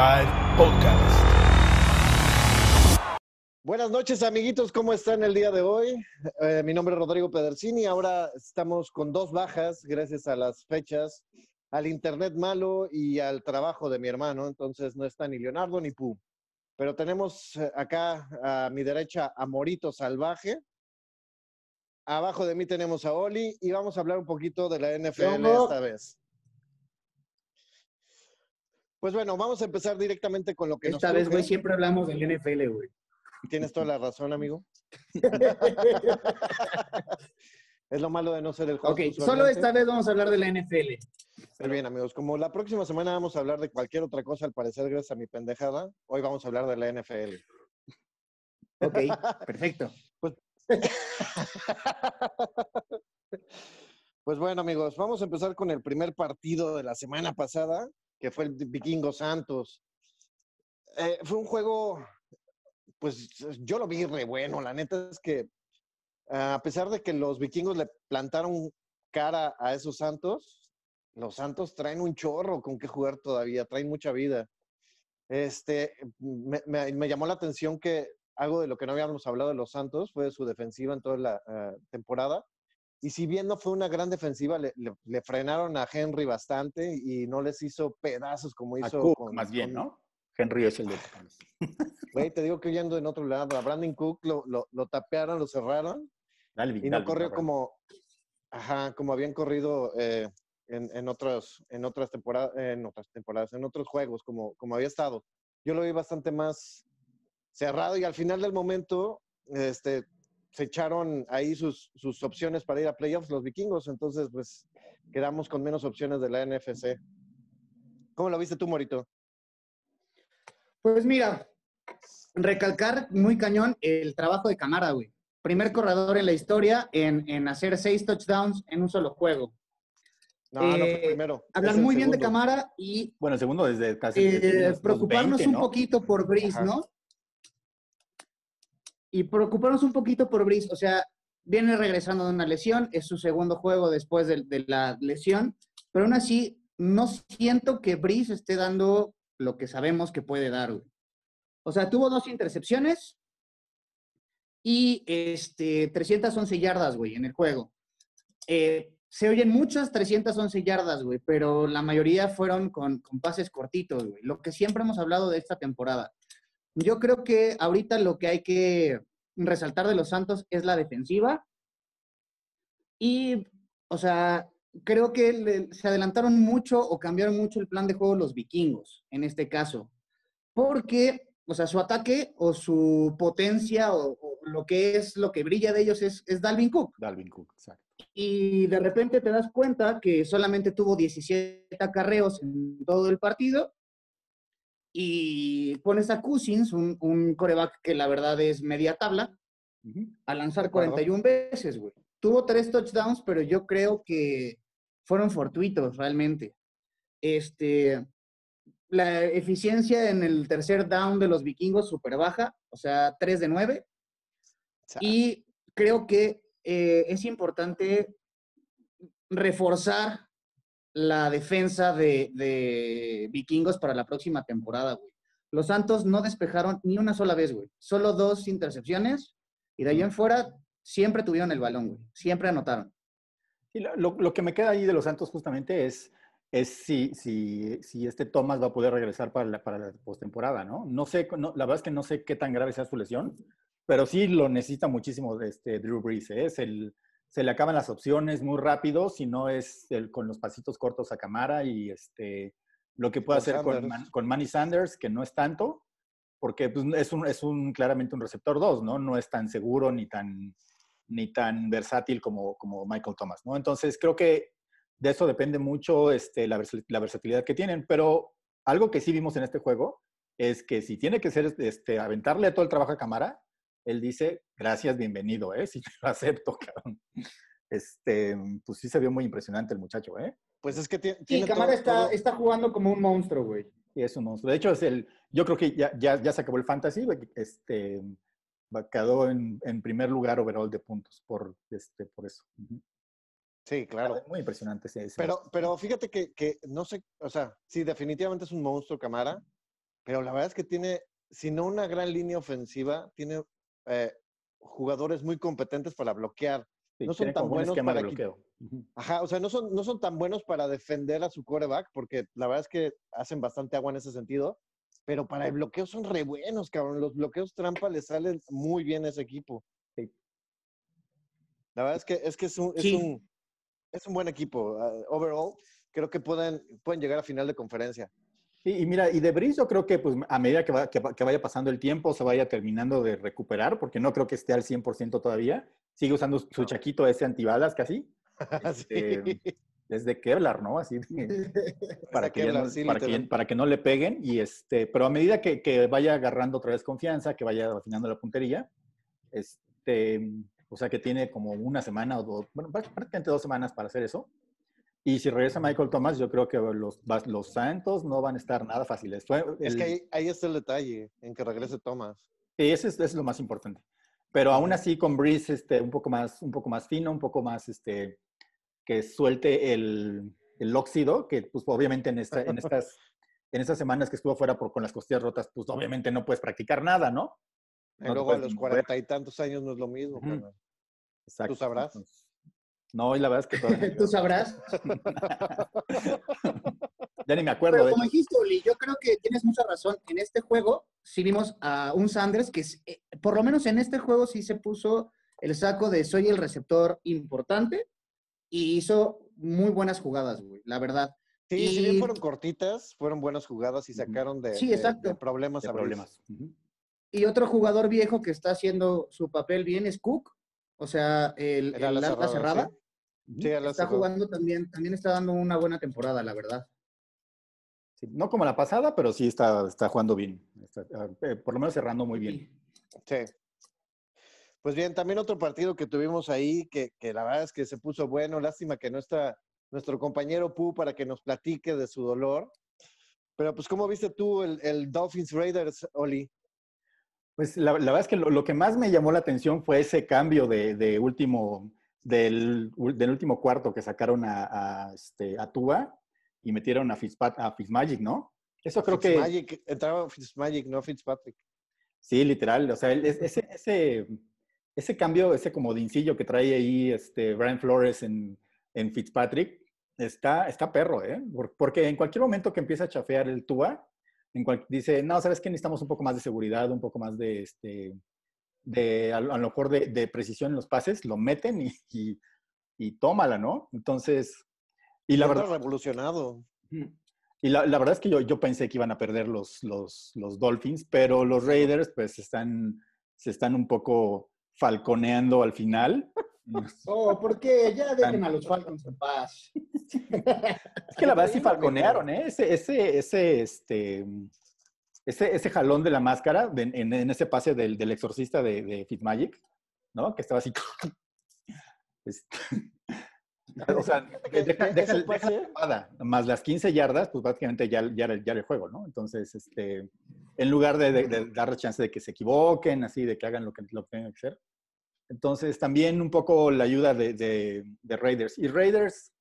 Offside Podcast. Buenas noches, amiguitos. ¿Cómo están el día de hoy? Eh, mi nombre es Rodrigo Pedercini. Ahora estamos con dos bajas gracias a las fechas, al internet malo y al trabajo de mi hermano. Entonces no está ni Leonardo ni Pu. Pero tenemos eh, acá a mi derecha a Morito Salvaje. Abajo de mí tenemos a Oli y vamos a hablar un poquito de la NFL esta vez. Pues bueno, vamos a empezar directamente con lo que Esta vez, güey, siempre hablamos del NFL, güey. Tienes toda la razón, amigo. es lo malo de no ser el juego. Ok, solo esta vez vamos a hablar de la NFL. Muy bien, amigos. Como la próxima semana vamos a hablar de cualquier otra cosa, al parecer, gracias a mi pendejada, hoy vamos a hablar de la NFL. Ok, perfecto. Pues, pues bueno, amigos, vamos a empezar con el primer partido de la semana pasada, que fue el Vikingo Santos. Eh, fue un juego, pues yo lo vi re bueno. La neta es que a pesar de que los vikingos le plantaron cara a esos Santos, los Santos traen un chorro con que jugar todavía, traen mucha vida. Este, me, llamó la atención que algo de lo que no habíamos hablado de los Santos fue su defensiva en toda la eh, temporada. Y si bien no fue una gran defensiva, le, frenaron a Henry bastante y no les hizo pedazos como hizo. con, más bien, ¿no? Henry es el de. Güey, te digo que yendo en otro lado, a Brandon Cook lo, lo, tapearon, lo cerraron. y no corrió como, ajá, como habían corrido eh, en, en, otros, en, otras temporadas, en otras temporadas, en otros juegos, como, como había estado. Yo lo vi bastante más cerrado y al final del momento, este, se echaron ahí sus, sus opciones para ir a playoffs los vikingos, entonces pues quedamos con menos opciones de la NFC. ¿Cómo lo viste tú, Morito? Pues mira, recalcar muy cañón el trabajo de Camara, güey. Primer corredor en la historia en, hacer seis touchdowns en un solo juego. No, no fue eh, primero. Hablar muy bien de Camara y. Bueno, el segundo desde casi. Eh, preocuparnos un poquito por Brice, ¿no? Y preocuparnos un poquito por Brice. O sea, viene regresando de una lesión, es su segundo juego después de, la lesión, pero aún así no siento que Brice esté dando lo que sabemos que puede dar. O sea, tuvo dos intercepciones y este, 311 yardas, güey, en el juego. Eh, se oyen muchas 311 yardas, güey, pero la mayoría fueron con, con pases cortitos, güey. Lo que siempre hemos hablado de esta temporada. Yo creo que ahorita lo que hay que resaltar de los Santos es la defensiva. Y, o sea, creo que se adelantaron mucho o cambiaron mucho el plan de juego los vikingos, en este caso. Porque, o sea, su ataque o su potencia o, lo que es lo que brilla de ellos es, es Dalvin Cook. Dalvin Cook, exacto. Y de repente te das cuenta que solamente tuvo 17 acarreos en todo el partido y pones a Cousins, un, coreback que la verdad es media tabla, a lanzar 41 veces, güey. Tuvo tres touchdowns, pero yo creo que fueron fortuitos realmente. Este, la eficiencia en el tercer down de los vikingos súper baja, o sea, 3 de 9. Y creo que eh, es importante reforzar la defensa de, vikingos para la próxima temporada. Los Santos no despejaron ni una sola vez, güey. Solo dos intercepciones y de ahí en fuera siempre tuvieron el balón, güey. Siempre anotaron. Lo, que me queda ahí de los Santos justamente es, es si, si, si este Thomas va a poder regresar para la, para la postemporada, ¿no? No sé, la verdad es que no sé qué tan grave sea su lesión, pero sí lo necesita muchísimo este Drew Brees. ¿eh? Es el, se le acaban las opciones muy rápido, si no es el, con los pasitos cortos a cámara y este, lo que puede hacer con, con, Manny Sanders, que no es tanto, porque pues, es, un, es un, claramente un receptor 2, ¿no? No es tan seguro ni tan, ni tan versátil como, como Michael Thomas, ¿no? Entonces creo que de eso depende mucho este, la, la, versatilidad que tienen, pero algo que sí vimos en este juego es que si tiene que ser, este, aventarle todo el trabajo a cámara, él dice, gracias, bienvenido, ¿eh? Sí, lo acepto, cabrón. Este, pues sí se vio muy impresionante el muchacho, ¿eh? Pues es que tiene... Sí, Camara está, está jugando como un monstruo, güey. Sí, es un monstruo. De hecho, es el, yo creo que ya, ya, ya se acabó el fantasy, este, quedó en, en, primer lugar overall de puntos por, este, por eso. Sí, claro. Muy impresionante ese. Pero, pero fíjate que, que, no sé, o sea, sí, definitivamente es un monstruo Camara, pero la verdad es que tiene, si no una gran línea ofensiva, tiene eh, jugadores muy competentes para bloquear. Sí, no son tan buenos para bloqueo. Ajá, o sea, no son, no son tan buenos para defender a su quarterback, porque la verdad es que hacen bastante agua en ese sentido, pero para el bloqueo son re buenos, cabrón. Los bloqueos trampa les salen muy bien a ese equipo. Sí. La verdad es que es, que es, un, es, Sí. un, es un buen equipo. Uh, overall, creo que pueden, pueden llegar a final de conferencia. Sí, y mira, y de Breeze yo creo que pues, a medida que, va- que que vaya pasando el tiempo se vaya terminando de recuperar, porque no creo que esté al 100% todavía. Sigue usando su No. chaquito ese antibalas casi, Sí. Este, desde Kevlar, ¿no? Así de- para, que Kevlar, no, sí, para, que, para que no le peguen. Y este, pero a medida que, que vaya agarrando otra vez confianza, que vaya afinando la puntería, este, o sea que tiene como una semana o dos, bueno, prácticamente dos semanas para hacer eso. Y si regresa Michael Thomas, yo creo que los, los Santos no van a estar nada fáciles. Fue Es el- que ahí, ahí está el detalle, en que regrese Thomas. Sí, ese es, ese es lo más importante. Pero aún así con Breeze este, un, poco más, un poco más fino, un poco más este, que suelte el, el óxido, que pues obviamente en, esta, en, estas, en estas semanas que estuvo fuera por, con las costillas rotas, pues obviamente no puedes practicar nada, ¿no? Y No luego a los cuarenta y tantos años no es lo mismo. Ujú. carnal. Exacto. sabrás. Entonces, no, y la verdad es que todavía Tú sabrás. ya ni me acuerdo. Pero de como hecho. dijiste, Oli, yo creo que tienes mucha razón. En este juego sí vimos a un Sanders que, eh, por lo menos en este juego, sí se puso el saco de soy el receptor importante y hizo muy buenas jugadas, güey, la verdad. Sí, si bien fueron cortitas, fueron buenas jugadas y sacaron de, Sí, de- exacto. de problemas de a problemas. Y otro jugador viejo que está haciendo su papel bien es Cook, o sea, el, El el ala ala cerrada, cerrada. sí. Sí, Está jugando también, también está dando una buena temporada, la verdad. Sí, no como la pasada, pero sí está, está jugando bien. Está, eh, por lo menos cerrando muy bien. Sí. Pues bien, también otro partido que tuvimos ahí, que, que la verdad es que se puso bueno. Lástima que no está nuestro compañero Pu para que nos platique de su dolor. Pero pues, ¿cómo viste tú el, el Dolphins Raiders, Oli? Pues la, la verdad es que lo, lo que más me llamó la atención fue ese cambio de, de último, del, del último cuarto que sacaron a, a, este, a Tua y metieron a, Fitzpat, a Fitzmagic, ¿no? Eso creo que... Fitzmagic, entraba Fitzmagic, no Fitzpatrick. Sí, literal. O sea, el- ese, ese, ese cambio, ese comodincillo que trae ahí este Brian Flores en, en Fitzpatrick, está, está perro, ¿eh? Por- Porque en cualquier momento que empieza a chafear el Tua, en cual- dice, no, ¿sabes qué? Necesitamos un poco más de seguridad, un poco más de, este, de a, lo a lo mejor de, de precisión en los pases, lo meten y, y, y tómala, ¿no? Entonces, y la verdad... revolucionado. Y la, la verdad es que yo, yo pensé que iban a perder los, los, los Dolphins, pero los Raiders pues están, se están un poco falconeando al final. Oh, ¿por qué? Ya dejen a los Falcons en paz. Es que la verdad sí falconearon, ¿eh? Ese, ese, ese, este, ese, ese jalón de la máscara de- en, en ese pase del, del exorcista de, de Fitzmagic, ¿no? Que estaba así. Este, o sea, deja, deja- deja la más las 15 yardas, pues prácticamente ya, ya, era- ya era el juego, ¿no? Entonces, este, en lugar de, de, de darle chance de que se equivoquen, así, de que hagan lo que, lo que tengan que hacer. Entonces, también un poco la ayuda de, de, de Raiders. Y Raiders,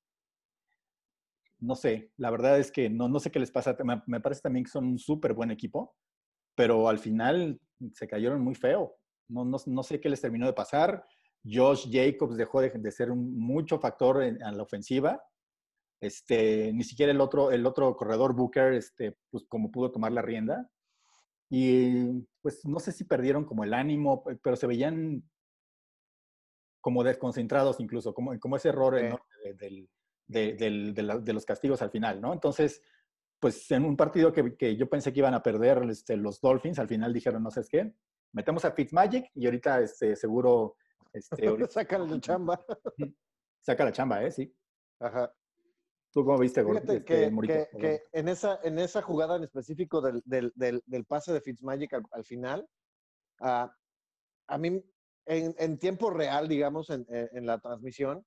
no sé, la verdad es que no, no sé qué les pasa. Me, me parece también que son un súper buen equipo, pero al final se cayeron muy feo. No, no, no sé qué les terminó de pasar. Josh Jacobs dejó de, de ser un mucho factor en, en la ofensiva. Este, ni siquiera el otro, el otro corredor Booker, este, pues como pudo tomar la rienda. Y pues no sé si perdieron como el ánimo, pero se veían como desconcentrados incluso, como, como ese error Sí. enorme de, del- de- del- de la- de los castigos al final, ¿no? Entonces, pues en un partido que, que yo pensé que iban a perder este, los Dolphins, al final dijeron, no sé qué, metemos a Fitzmagic y ahorita este, seguro este, ahorita Sacan de chamba. saca la chamba, ¿eh? Sí. Ajá. ¿Tú cómo viste, Fíjate este, que, Morito? que- en, esa, en esa jugada en específico del, del, del, del pase de Fitzmagic al, al final, ah, a mí, en, en tiempo real, digamos, en- en la transmisión,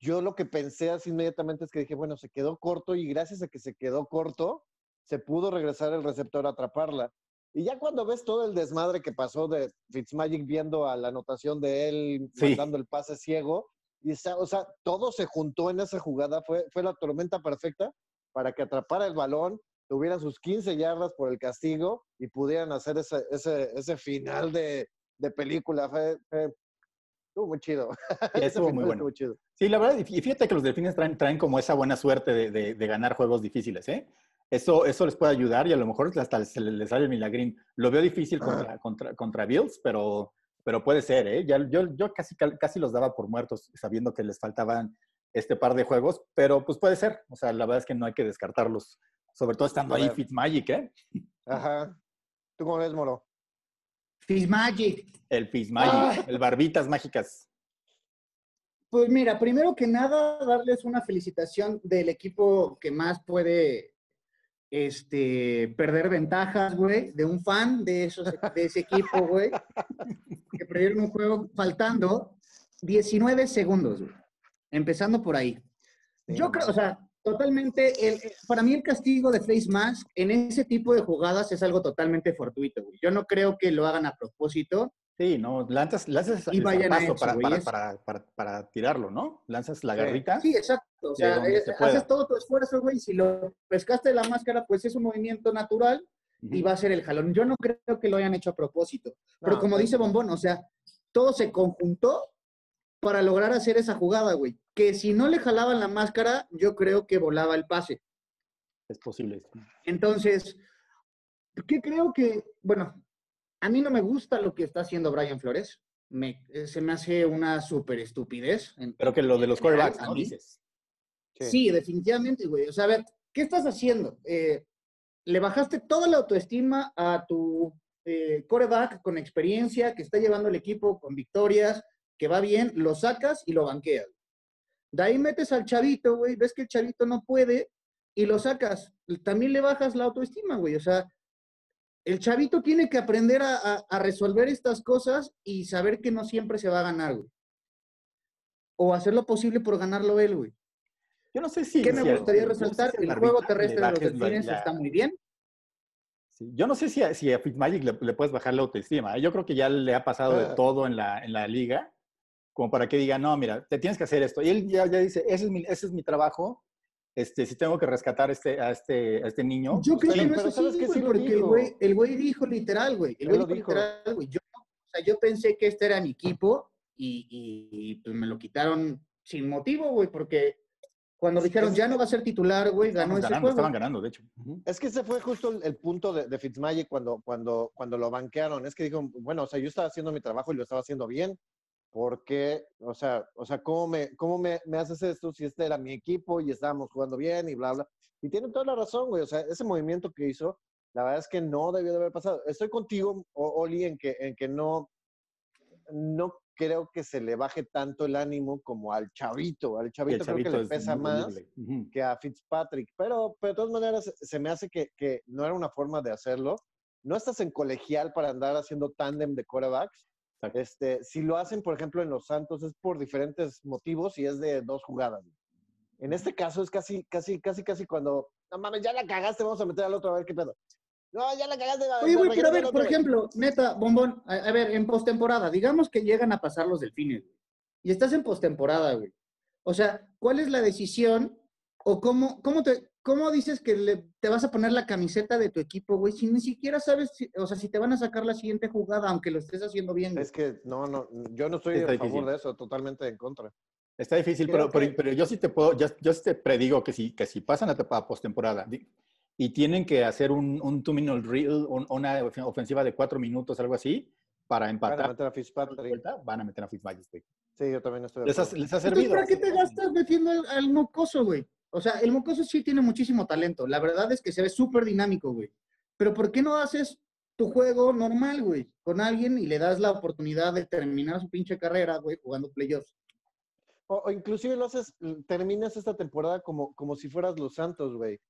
yo lo que pensé así inmediatamente es que dije, bueno, se quedó corto y gracias a que se quedó corto, se pudo regresar el receptor a atraparla. Y ya cuando ves todo el desmadre que pasó de Fitzmagic viendo a la anotación de él, Sí. mandando el pase ciego, y está, o sea, todo se juntó en esa jugada, fue, fue la tormenta perfecta para que atrapara el balón, tuvieran sus 15 yardas por el castigo y pudieran hacer ese, ese, ese final de, de película. Fue, fue- estuvo muy chido. Sí, estuvo muy bueno. estuvo chido. Sí, la verdad, y fíjate que los delfines traen, traen como esa buena suerte de, de- de ganar juegos difíciles, ¿eh? Eso, eso les puede ayudar y a lo mejor hasta se les sale el milagrín. Lo veo difícil contra, contra, contra Bills, pero, pero puede ser, ¿eh? Ya, yo yo casi, casi los daba por muertos sabiendo que les faltaban este par de juegos, pero pues puede ser. O sea, la verdad es que no hay que descartarlos, sobre todo estando ahí. Fitzmagic, ¿eh? Ajá. ¿Tú cómo ves, Moro? Fitzmagic. El Fitzmagic, el Barbitas Mágicas. Pues mira, primero que nada, darles una felicitación del equipo que más puede este, perder ventajas, güey, de un fan de, esos, de ese equipo, güey, que perdieron un juego faltando 19 segundos, güey. Empezando por ahí. Yo creo, o sea, totalmente, el- para mí el castigo de Face Mask en ese tipo de jugadas es algo totalmente fortuito, güey. Yo no creo que lo hagan a propósito. Sí, no, lanzas, lanzas Y el vayan a eso, para, güey, para, para, para, para tirarlo, ¿no? Lanzas la Sí. garrita. Sí, exacto. O sea, haces todo tu esfuerzo, güey. Si lo pescaste de la máscara, pues es un movimiento natural y va a ser el jalón. Yo no creo que lo hayan hecho a propósito. Pero No, como pues- dice Bombón, o sea, todo se conjuntó para lograr hacer esa jugada, güey. Que si no le jalaban la máscara, yo creo que volaba el pase. Es posible. Entonces, ¿qué creo que, bueno, a mí no me gusta lo que está haciendo Brian Flores. Me, se me hace una súper estupidez. Pero que lo de los quarterbacks, ¿no? Dices. Sí. definitivamente, güey. O sea, a ver, ¿qué estás haciendo? Eh, le bajaste toda la autoestima a tu eh, coreback con experiencia, que está llevando el equipo con victorias, que va bien, lo sacas y lo banqueas. De ahí metes al chavito, güey, ves que el chavito no puede y lo sacas. También le bajas la autoestima, güey. O sea, el chavito tiene que aprender a, a- a resolver estas cosas y saber que no siempre se va a ganar, güey. O hacer lo posible por ganarlo él, güey. Yo no sé si. ¿Qué me si gustaría yo no sé resaltar? si El juego terrestre de los delfines la- está muy bien. sí, Yo no sé si a, si a Fitzmagic le, le puedes bajar la autoestima. ¿eh? Yo creo que ya le ha pasado de Ah. todo en la, en la liga, como para que diga, no, mira, te tienes que hacer esto. Y él ya, ya dice, ese es mi, ese es mi trabajo. Este, si tengo que rescatar este, a, este, a este niño. Yo pues, creo que sí, no es así, Sí porque güey, el güey dijo literal, güey. El güey dijo dijo. literal, güey. Yo, o sea, yo pensé que este era mi equipo y, y- pues me lo quitaron sin motivo, güey, porque cuando dijeron es- ya no va a ser titular, güey, ganó ese ganando, juego. estaban ganando, de hecho. Ujú. Es que ese fue justo el, el punto de, de Fitzmagic cuando, cuando, cuando lo banquearon. Es que dijo, bueno, o sea, yo estaba haciendo mi trabajo y lo estaba haciendo bien. Porque, o sea, o sea, ¿cómo, me, cómo me, me haces esto si este era mi equipo y estábamos jugando bien y bla, bla? Y tiene toda la razón, güey. O sea, ese movimiento que hizo, la verdad es que no debió de haber pasado. Estoy contigo, Oli, en que, en que no, no creo que se le baje tanto el ánimo como al chavito. Al el chavito, creo que le es pesa más horrible. Ujú. que a Fitzpatrick, pero, pero de todas maneras se me hace que, que no era una forma de hacerlo. No estás en colegial para andar haciendo tándem de quarterbacks. Exacto. Este, si lo hacen, por ejemplo, en los Santos es por diferentes motivos y es de dos jugadas. En este caso es casi, casi, casi, casi cuando, no mames, ya la cagaste, vamos a meter al otro a ver qué pedo. No, ya la cagaste. Oye, güey, pero a ver, por ejemplo, neta, Bombón, a, a ver, en postemporada, digamos que llegan a pasar los delfines, güey, y estás en postemporada, güey. O sea, ¿cuál es la decisión o cómo, cómo, te, cómo dices que le- te vas a poner la camiseta de tu equipo, güey, si ni siquiera sabes, si- o sea, si te van a sacar la siguiente jugada, aunque lo estés haciendo bien? güey? Es que no, no, yo no estoy Está a favor de eso, totalmente en contra. Está difícil, pero, pero, que- pero yo sí te puedo, yo, yo sí te predigo que si, que si pasan a, postemporada y tienen que hacer un, un two-minute un- una ofen- ofensiva de cuatro minutos, algo así, para Van a empatar, meter a Fitzpatrick. vuelta, van a meter a güey. Sí, yo también estoy de Les ha, acuerdo. les ha servido. ¿para qué te gastas metiendo al, al mocoso, güey? O sea, el mocoso sí tiene muchísimo talento. La verdad es que se ve súper dinámico, güey. Pero ¿por qué no haces tu juego normal, güey? Con alguien y le das la oportunidad de terminar su pinche carrera, güey, jugando playoffs. O, o inclusive lo haces, terminas esta temporada como, como si fueras los Santos, güey.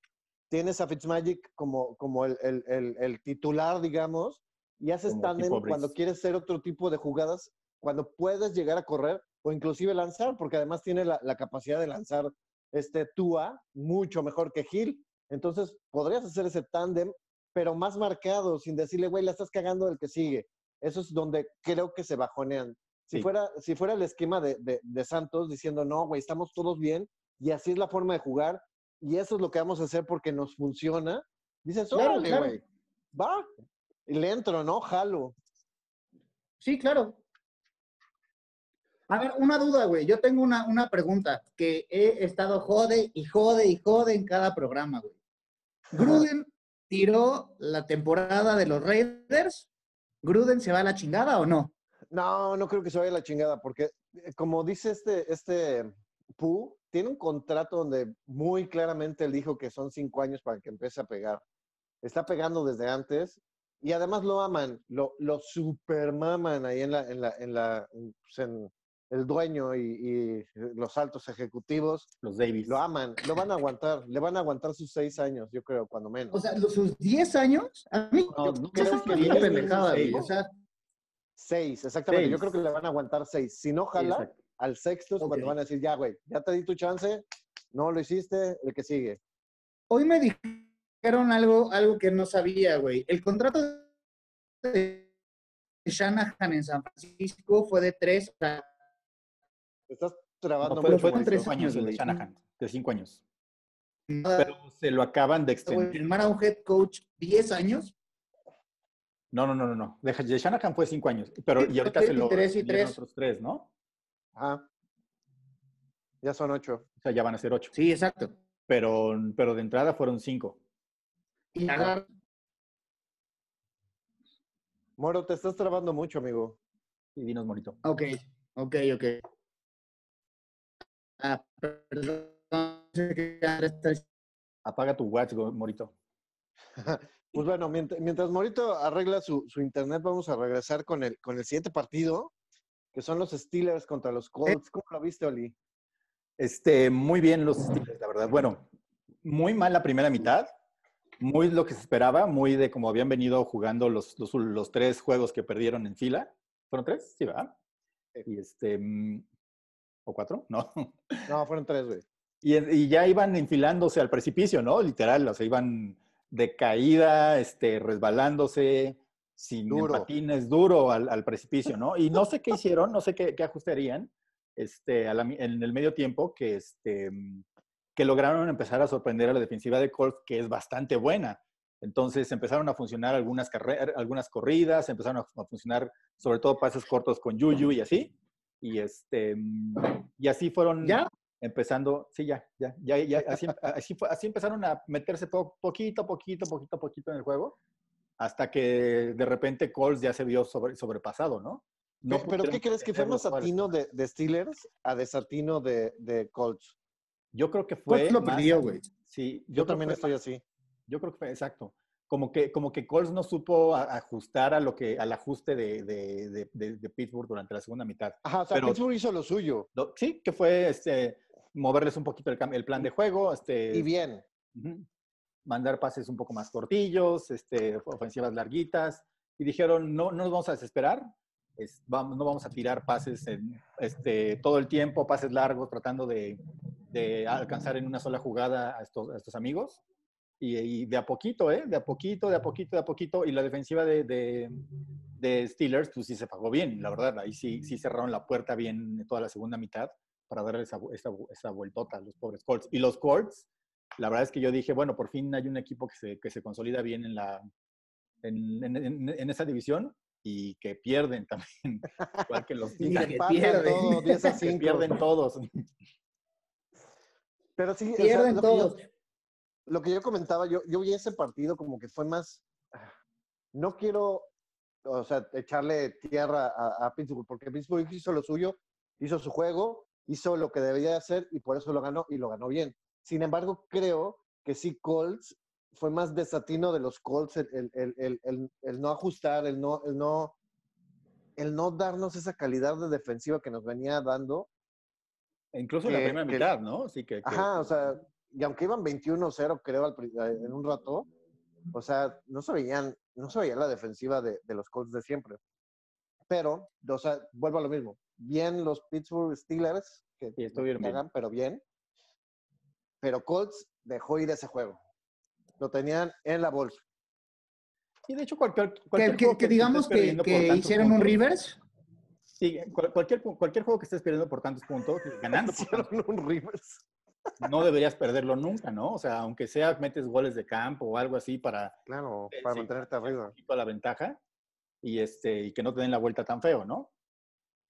Tienes a Fitzmagic como, como el, el- el- el titular, digamos, y haces tándem cuando quieres hacer otro tipo de jugadas, cuando puedes llegar a correr o inclusive lanzar, porque además tiene la, la capacidad de lanzar este Tua mucho mejor que Gil. Entonces, podrías hacer ese tándem, pero más marcado, sin decirle, güey, la estás cagando del que sigue. Eso es donde creo que se bajonean. Si, Sí. fuera, si fuera el esquema de, de- de Santos diciendo, no, güey, estamos todos bien y así es la forma de jugar y eso es lo que vamos a hacer porque nos funciona, Dices, órale, claro. güey, va, y le entro, ¿no? Jalo. Sí, claro. A ver, una duda, güey. Yo tengo una, una pregunta que he estado jode y jode y jode en cada programa, güey. Gruden tiró la temporada de los Raiders. ¿Gruden se va a la chingada o no? No, no creo que se vaya a la chingada, porque eh, como dice este, este Pu, tiene un contrato donde muy claramente él dijo que son cinco años para que empiece a pegar. Está pegando desde antes y además lo aman, lo, lo supermaman ahí en la, en la, en la, en- pues, en el dueño y, y los altos ejecutivos. Los Davis. Lo aman, lo van a aguantar, le van a aguantar sus seis años, yo creo, cuando menos. O sea, los- sus 10 años, a mí No, no, creo que diez, pendejada, güey. seis. O sea, Seis, exactamente. Yo creo que le van a aguantar seis. Si no Sí, jala, al sexto es cuando van a decir, ya, güey, ya te di tu chance, no lo hiciste, el que sigue. hoy me dijeron algo, algo que no sabía, güey. El contrato de Shanahan en San Francisco fue de tres, o sea, estás trabando No, fue, mucho. fue tres años el de. Shanahan, de cinco años. nada, Pero se lo acaban de extender. firmar a un head coach 10 años. No, no, no, no, no. De, Shanahan fue cinco años. Pero y ahorita se lo tres y tres. otros tres, ¿no? Ajá. Ya son ocho. O sea, ya van a ser ocho. Sí, exacto. Pero, pero de entrada fueron cinco. Y agar- Moro, te estás trabando mucho, amigo. Y dinos, Morito. Ok, ok, ok. Ah, perdón. Apaga tu watch, Morito. Pues bueno, mientras, mientras Morito arregla su, su internet, vamos a regresar con el, con el siguiente partido, que son los Steelers contra los Colts. ¿Cómo lo viste, Oli? Este, muy bien los Steelers, la verdad. Bueno, muy mal la primera mitad. Muy lo que se esperaba, muy de como habían venido jugando los, los, los tres juegos que perdieron en fila. ¿Fueron tres? Sí, ¿verdad? Y este, mm, ¿o cuatro? No. No, fueron tres, güey. Y, y ya iban enfilándose al precipicio, ¿no? Literal, o sea, iban de caída, este, resbalándose, sin Duro. patines, duro al, al precipicio, ¿no? Y no sé qué hicieron, no sé qué, harían este, a la mi- en el medio tiempo que, este, que lograron empezar a sorprender a la defensiva de Colts, que es bastante buena. Entonces empezaron a funcionar algunas, algunas corridas, empezaron a, a funcionar sobre todo pases cortos con Yuyu y así. Y, este, mm, y así fueron ¿Ya? empezando, sí, ya, ya, ya, ya así, así, fue- así empezaron a meterse po- poquito, poquito, poquito, poquito en el juego, hasta que de repente Colts ya se vio sobre- sobrepasado, ¿no? No Pe- ¿Pero qué crees que fue más atino de, de Steelers a desatino de, de Colts? Yo creo que fue. Colts lo perdió, güey. Sí, Yo, yo, también estoy más- así. Yo creo que fue exacto. Como que, como que Colts no supo a- ajustar a lo que, al ajuste de, de, de- de- Pittsburgh durante la segunda mitad. Ajá, o sea, Pero- Pittsburgh hizo lo suyo. Lo- sí, que fue este, moverles un poquito el, el plan de juego, este, Y bien. Ujú. Mandar pases un poco más cortillos, este, ofensivas larguitas. Y dijeron, no, no nos vamos a desesperar. es- vamos, no vamos a tirar pases en, este, todo el tiempo, pases largos, tratando de, de alcanzar en una sola jugada a estos, a estos amigos. Y, y de a poquito, ¿eh? De a poquito, de a poquito, de a poquito. Y la defensiva de, de, de Steelers, pues sí se pagó bien, la verdad. Ahí sí, sí cerraron la puerta bien toda la segunda mitad para darle esa, esa, esa vueltota a los pobres Colts. Y los Colts, la verdad es que yo dije, bueno, por fin hay un equipo que se, que se consolida bien en, la, en, en- en- en esa división y que pierden también, igual que los que pierden. todo, 10 a que 5. pierden todos. Pero sí, o sea, Pierden que yo- todos. Lo que yo comentaba, yo, yo vi ese partido como que fue más. No quiero, o sea, echarle tierra a, a Pittsburgh, porque Pittsburgh hizo lo suyo, hizo su juego, hizo lo que debía hacer y por eso lo ganó y lo ganó bien. Sin embargo, creo que sí, Colts fue más desatino de los Colts el, el- el- el- no ajustar, el no, el no, el no darnos esa calidad de defensiva que nos venía dando. E Incluso en la primera mitad, ¿no? Sí, que, que- Ajá, o sea, y aunque iban 21-0, creo, al eh, en un rato, o sea, no se veían, no se veía la defensiva de, de los Colts de siempre. Pero, o sea, vuelvo a lo mismo. Bien los Pittsburgh Steelers, que Sí, estuvieron bien. pero bien. Pero Colts dejó ir ese juego. Lo tenían en la bolsa. Y de hecho, cualquier, Que, cualquier que- juego que estés digamos que, hicieron un reverse. Sí, cual- cualquier, cualquier juego que estés perdiendo por tantos puntos, ganando por Hicieron tantos un Rivers. No deberías perderlo nunca, ¿no? O sea, aunque sea metes goles de campo o algo así para, Claro, eh, para mantenerte arriba. poquito a la ventaja y, este, y que no te den la vuelta tan feo, ¿no?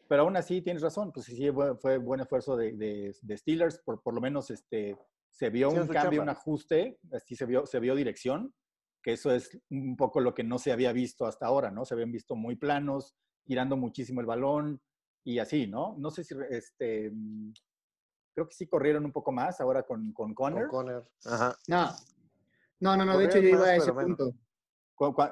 Pero aún así tienes razón, pues sí, fue, buen esfuerzo de, de- de Steelers, por, por lo menos este, se vio un cambio, chamba. un ajuste, así se vio, se vio dirección, que eso es un poco lo que no se había visto hasta ahora, ¿no? Se habían visto muy planos, tirando muchísimo el balón y así, ¿no? No sé si, este, mm, creo que sí corrieron un poco más ahora con, con Con Conner. Conner. Ajá. No, no, no, no, de hecho yo iba a ese menos. punto.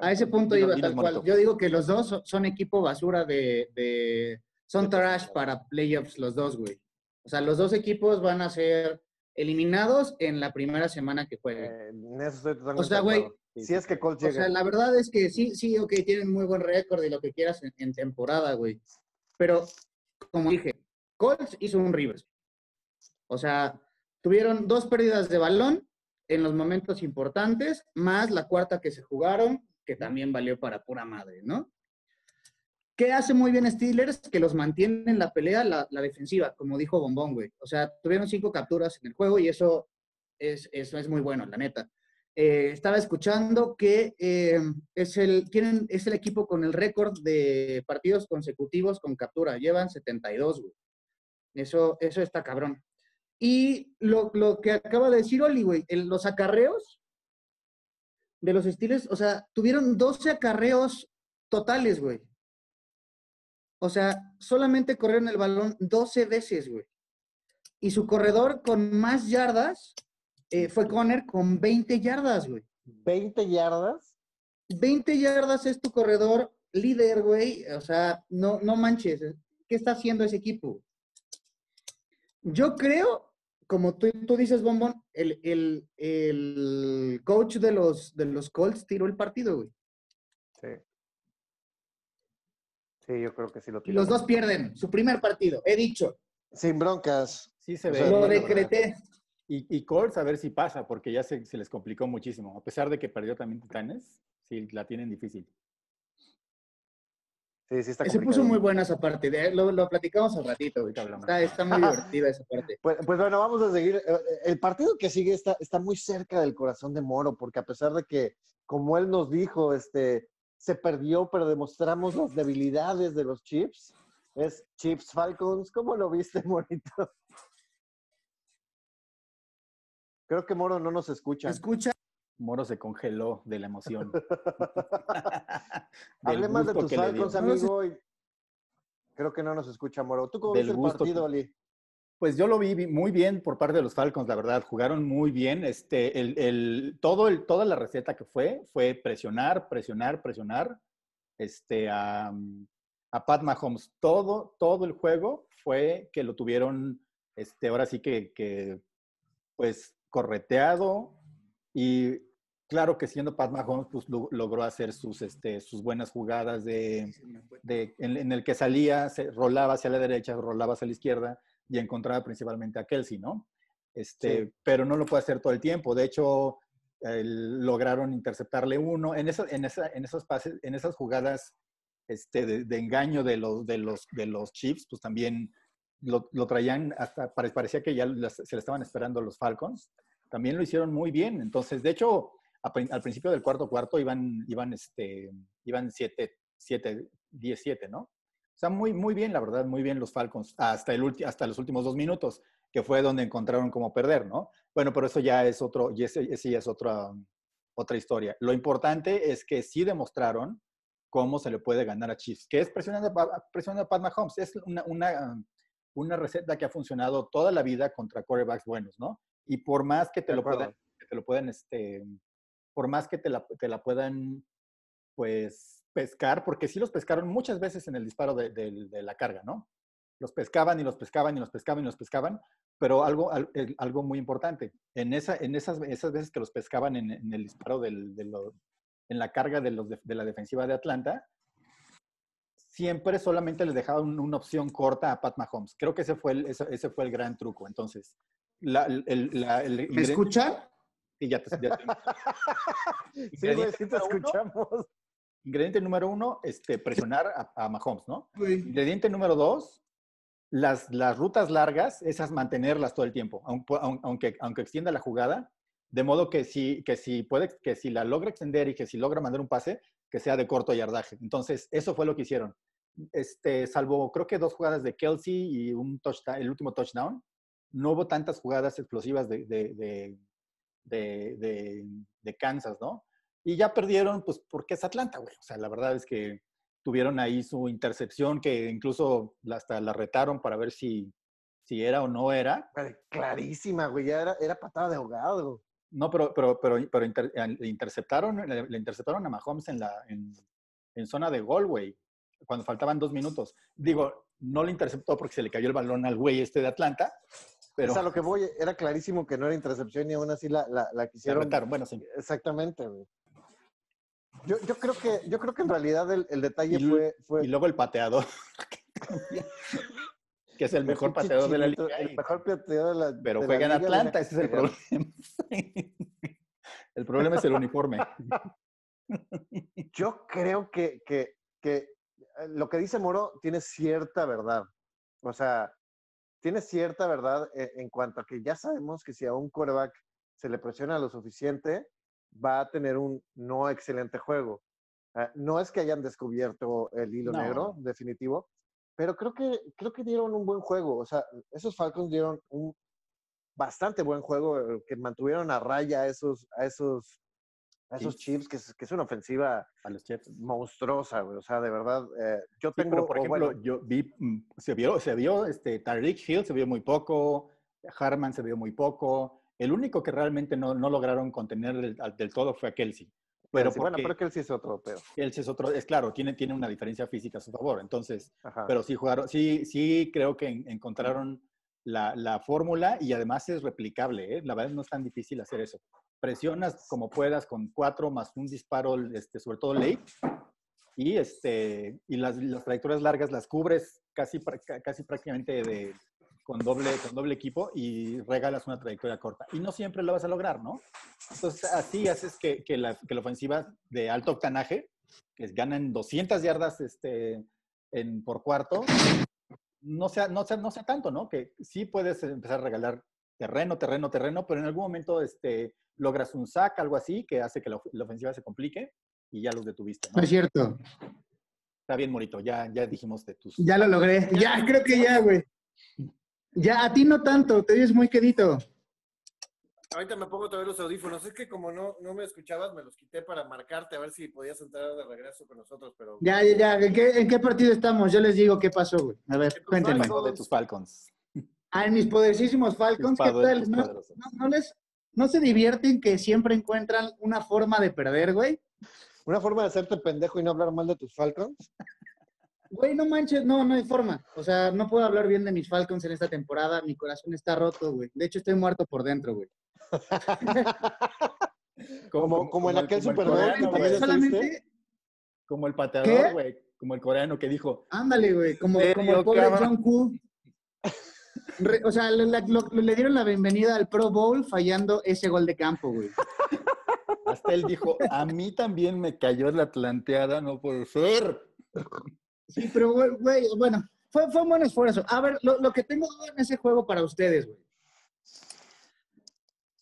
A ese punto iba tal cual. Yo digo que los dos so- son equipo basura de, de- son trash para playoffs los dos, güey. O sea, los dos equipos van a ser eliminados en la primera semana que jueguen. Eh, en eso estoy totalmente O sea, güey. Si es que Colts O llega. sea, la verdad es que sí, sí, ok, tienen muy buen récord y lo que quieras en, en temporada, güey. Pero, como dije, Colts hizo un Rivers. O sea, tuvieron dos pérdidas de balón en los momentos importantes, más la cuarta que se jugaron, que también valió para pura madre, ¿no? ¿Qué hace muy bien Steelers? Que los mantiene en la pelea, la, defensiva, como dijo Bombón, güey. O sea, tuvieron cinco capturas en el juego y eso es, eso es muy bueno, la neta. Eh, estaba escuchando que eh, es, el, tienen, es el equipo con el récord de partidos consecutivos con captura. Llevan 72, güey. Eso, eso está cabrón. Y lo, lo que acaba de decir Oli, güey, los acarreos de los estilos, o sea, tuvieron 12 acarreos totales, güey. O sea, solamente corrieron el balón 12 veces, güey. Y su corredor con más yardas eh, fue Conner con 20 yardas, güey. 20 yardas. 20 yardas es tu corredor líder, güey. O sea, no, no manches. ¿Qué está haciendo ese equipo? Yo creo, como tú, tú dices, Bombón, el, el- el coach de los, de los Colts tiró el partido, güey. Sí. Sí, yo creo que sí lo Y tiene. los dos pierden su primer partido. He dicho, Sin broncas. Sí se O ve. sea, lo decreté. Y, y Colts a ver si pasa, porque ya se, se les complicó muchísimo. A pesar de que perdió también Titanes, sí la tienen difícil. Sí, sí está Se puso muy buena esa parte. de- lo, lo platicamos al ratito. güey. Ahorita hablamos. Está, está muy divertida esa parte. Pues, pues bueno, vamos a seguir. Eh, El partido que sigue está, está muy cerca del corazón de Moro, porque a pesar de que, como él nos dijo, este, se perdió, pero demostramos las debilidades de los Chips. Es Chips Falcons. ¿Cómo lo viste, Morito? Creo que Moro no nos escucha. Escucha. Moro se congeló de la emoción. Del Hable más de tus. Falcons, amigo. y Creo que no nos escucha, Moro. ¿Tú cómo Del viste el partido, que- Oli? Pues yo lo vi vi muy bien por parte de los Falcons, la verdad. Jugaron muy bien. Este, el, el- todo el, toda la receta que fue, fue presionar, presionar, presionar este, a, a Pat Mahomes. Todo, todo el juego fue que lo tuvieron, este, ahora sí que, que, pues, correteado. Y claro que siendo Pat Mahomes, pues lo- logró hacer sus, este, sus buenas jugadas de, de- en, en el que salía, se rolaba hacia la derecha, rolaba hacia la izquierda y encontraba principalmente a Kelsey, ¿no? Este, Sí. Pero no lo puede hacer todo el tiempo. De hecho, lograron interceptarle uno. En, esa, en, esa, en esos pases, en esas jugadas este, de, de engaño de los, de, los, de los Chiefs, pues también lo, lo traían hasta, pare- parecía que ya las- se le estaban esperando los Falcons. También lo hicieron muy bien. Entonces, de hecho, a al principio del cuarto cuarto iban, iban, este, iban 7, 7, 10-7, ¿no? O sea, muy, muy bien, la verdad, muy bien los Falcons, hasta, el ulti- hasta los últimos dos minutos, que fue donde encontraron cómo perder, ¿no? Bueno, pero eso ya es otro, y ese, ese ya es otra, otra historia. Lo importante es que sí demostraron cómo se le puede ganar a Chiefs, que es presionando, presionando a Pat Mahomes. Es una, una, una receta que ha funcionado toda la vida contra quarterbacks buenos, ¿no? Y por más que te lo puedan, que te lo puedan, este, por más que te la, te la puedan, pues, pescar, porque sí los pescaron muchas veces en el disparo de, de- de la carga, ¿no? Los pescaban y los pescaban y los pescaban y los pescaban, pero algo, algo muy importante, en, esa, en esas, esas veces que los pescaban en, en el disparo del, de lo- en la carga de, los de, de la defensiva de Atlanta, siempre solamente les dejaban una opción corta a Pat Mahomes. Creo que ese fue el, ese, ese fue el gran truco. Entonces, la, el, el- la- el ¿Me escuchan? Sí, ya te- ya te- Sí, güey, sí te número uno. escuchamos. Ingrediente número uno, este, presionar a, a Mahomes, ¿no? Güey. Ingrediente número dos, las, las rutas largas, esas mantenerlas todo el tiempo, aunque, aunque extienda la jugada, de modo que si, que si puede, que si la logra extender y que si logra mandar un pase, que sea de corto yardaje. Entonces, eso fue lo que hicieron. Este, salvo creo que dos jugadas de Kelsey y un touchdown, el último touchdown, no hubo tantas jugadas explosivas de, de, de, de, Kansas, ¿no? Y ya perdieron, pues, porque es Atlanta, güey. O sea, la verdad es que tuvieron ahí su intercepción que incluso hasta la retaron para ver si, si era o no era. Clarísima, güey, ya era, era patada de ahogado. No, pero, pero, pero, pero le, interceptaron, le, interceptaron a Mahomes en, la, en, en zona de gol, güey, cuando faltaban dos minutos. Digo, no le interceptó porque se le cayó el balón al güey este de Atlanta, pero... O sea, lo que voy, era clarísimo que no era intercepción y aún así la, la, la quisieron... Bueno, sí. Exactamente, güey. Yo, yo, creo que, yo creo que en realidad el, el detalle fue, fue, Y luego el pateador. que es el mejor pateador de la liga. El mejor pateador de la Pero juega en Atlanta, ese es el problema. el problema es el uniforme. Yo creo que, que, que eh, lo que dice Moro tiene cierta verdad. O sea, tiene cierta verdad en, en cuanto a que ya sabemos que si a un quarterback se le presiona lo suficiente, va a tener un no excelente juego. Ah, no es que hayan descubierto el hilo negro, definitivo, pero creo que, creo que dieron un buen juego. O sea, esos Falcons dieron un bastante buen juego, eh, que mantuvieron a raya a esos, a esos, a esos Chiefs, que es, que es una ofensiva a los monstruosa, O sea, de verdad, eh, yo tengo... por ejemplo, yo vi, mm, se vio, se vio, este, Tariq Hill se vio muy poco, Harman se vio muy poco, el único que realmente no, no lograron contener del, todo fue a Kelsey. Pero bueno, pero Kelsey es otro pero. Kelsey es otro, es claro, tiene, tiene una diferencia física a su favor. Entonces, pero sí jugaron, sí, sí creo que encontraron la, la fórmula y además es replicable. ¿eh? La verdad no es tan difícil hacer eso. Presionas como puedas con cuatro más un disparo, este, sobre todo late, y, este, y las, las trayectorias largas las cubres casi, casi prácticamente de, con doble, con doble equipo y regalas una trayectoria corta. Y no siempre lo vas a lograr, ¿no? Entonces, así haces que, que, la, que la, ofensiva de alto octanaje, que ganan 200 yardas este, en, por cuarto, no sea, no, sea, no sea tanto, ¿no? Que sí puedes empezar a regalar terreno, terreno, terreno, pero en algún momento este, logras un sack, algo así, que hace que la, ofensiva se complique y ya los detuviste. ¿no? Es cierto. Está bien, Morito, ya, ya dijimos de tus... Ya lo logré, ya, creo que ya, güey. Ya, a ti no tanto, te ves muy quedito. Ahorita me pongo a ver los audífonos. Es que como no, no me escuchabas, me los quité para marcarte a ver si podías entrar de regreso con nosotros, pero... Ya, ya, ya. ¿En qué, en qué partido estamos? Yo les digo qué pasó, güey. A ver, cuéntenme. De tus Falcons. Ah, en mis poderosísimos Falcons, ¿qué tal? ¿No, no, les, ¿No se divierten que siempre encuentran una forma de perder, güey? ¿Una forma de hacerte pendejo y no hablar mal de tus Falcons? Güey, no manches, no, no hay forma. O sea, no puedo hablar bien de mis Falcons en esta temporada. Mi corazón está roto, güey. De hecho, estoy muerto por dentro, güey. como, como, en aquel Super Bowl. Solamente... Como el pateador, güey. Como el coreano que dijo. Ándale, güey. Como, como el pobre John O sea, le, le, dieron la bienvenida al Pro Bowl fallando ese gol de campo, güey. Hasta él dijo, a mí también me cayó la planteada, no puede ser. Sí, pero, güey, bueno, fue, fue un buen esfuerzo. A ver, lo, lo que tengo en ese juego para ustedes, güey.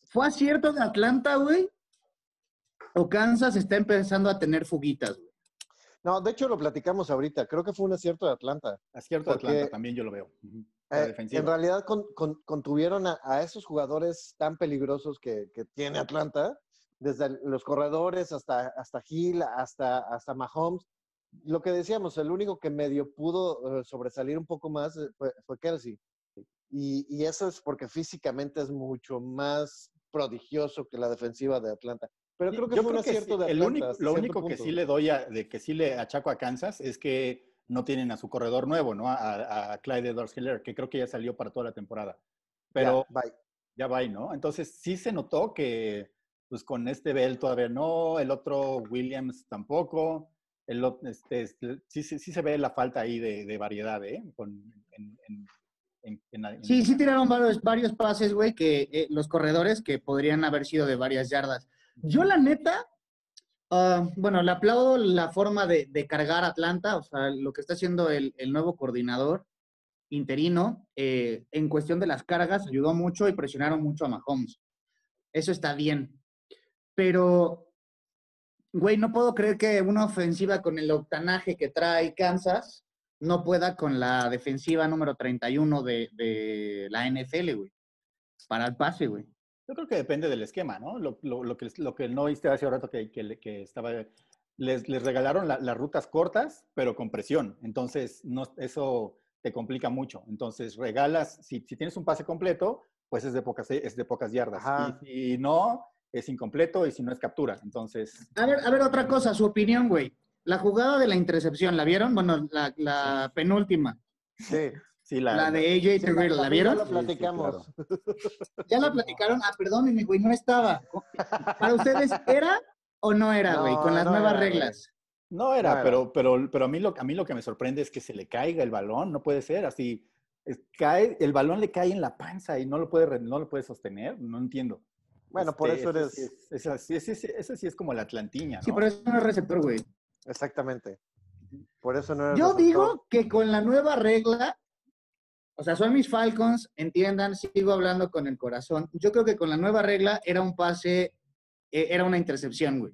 ¿Fue acierto de Atlanta, güey? ¿O Kansas está empezando a tener fuguitas, güey? No, de hecho lo platicamos ahorita. Creo que fue un acierto de Atlanta. Acierto de Atlanta, también yo lo veo. Eh, en realidad contuvieron a, a, esos jugadores tan peligrosos que, que, tiene Atlanta, desde los corredores hasta, hasta Hill, hasta, hasta Mahomes lo que decíamos, el único que medio pudo eh, sobresalir un poco más eh, fue, fue Kelsey. Y, y, eso es porque físicamente es mucho más prodigioso que la defensiva de Atlanta. Pero creo que fue un acierto de Atlanta. El único, lo único que sí le doy a, de que sí le achaco a Kansas es que no tienen a su corredor nuevo, ¿no? A, a Clyde edwards Hiller, que creo que ya salió para toda la temporada. Pero ya, bye. ya va, ¿no? Entonces sí se notó que pues con este Bell todavía no, el otro Williams tampoco el, este, este, sí, sí, sí, se ve la falta ahí de, de variedad, ¿eh? Con, en, en, sí, sí tiraron varios, varios pases, güey, que eh, los corredores que podrían haber sido de varias yardas. Yo, la neta, uh, bueno, le aplaudo la forma de, de, cargar Atlanta, o sea, lo que está haciendo el, nuevo coordinador. interino, eh, en cuestión de las cargas, ayudó mucho y presionaron mucho a Mahomes. Eso está bien. Pero, güey, no puedo creer que una ofensiva con el octanaje que trae Kansas no pueda con la defensiva número 31 de, de la NFL, güey. Para el pase, güey. Yo creo que depende del esquema, ¿no? Lo, lo, lo que, lo que no viste hace un rato que, que, que estaba... Les, les regalaron la, las rutas cortas, pero con presión. Entonces, no, eso te complica mucho. Entonces, regalas, si, si tienes un pase completo, pues es de pocas, es de pocas yardas. Ajá. Y si no, es incompleto y si no es captura. Entonces, A ver, a ver, otra cosa, su opinión, güey. La jugada de la intercepción, ¿la vieron? Bueno, la, la penúltima. Sí. Sí, la, La de AJ Sí, Terrell, ¿la vieron? Ya lo platicamos. ¿Ya la platicaron? Ah, perdón, mi güey, no estaba. Para ustedes, ¿era o no era, güey? No, con las no nuevas era, güey. reglas. No era, No era. pero, pero, pero a, mí lo, a mí lo que me sorprende es que se le caiga el balón, no puede ser así. es- cae, el balón le cae en la panza y no lo puede, no lo puede sostener, no entiendo. Bueno, por Este, eso ese eres. sí es- ese sí- ese sí es como la atlantiña, ¿no? Sí, pero eso no es receptor, güey. Exactamente. Por eso no Yo receptor. digo que con la nueva regla, o sea, son mis Falcons, entiendan, sigo hablando con el corazón. Yo creo que con la nueva regla era un pase, eh, era una intercepción, güey.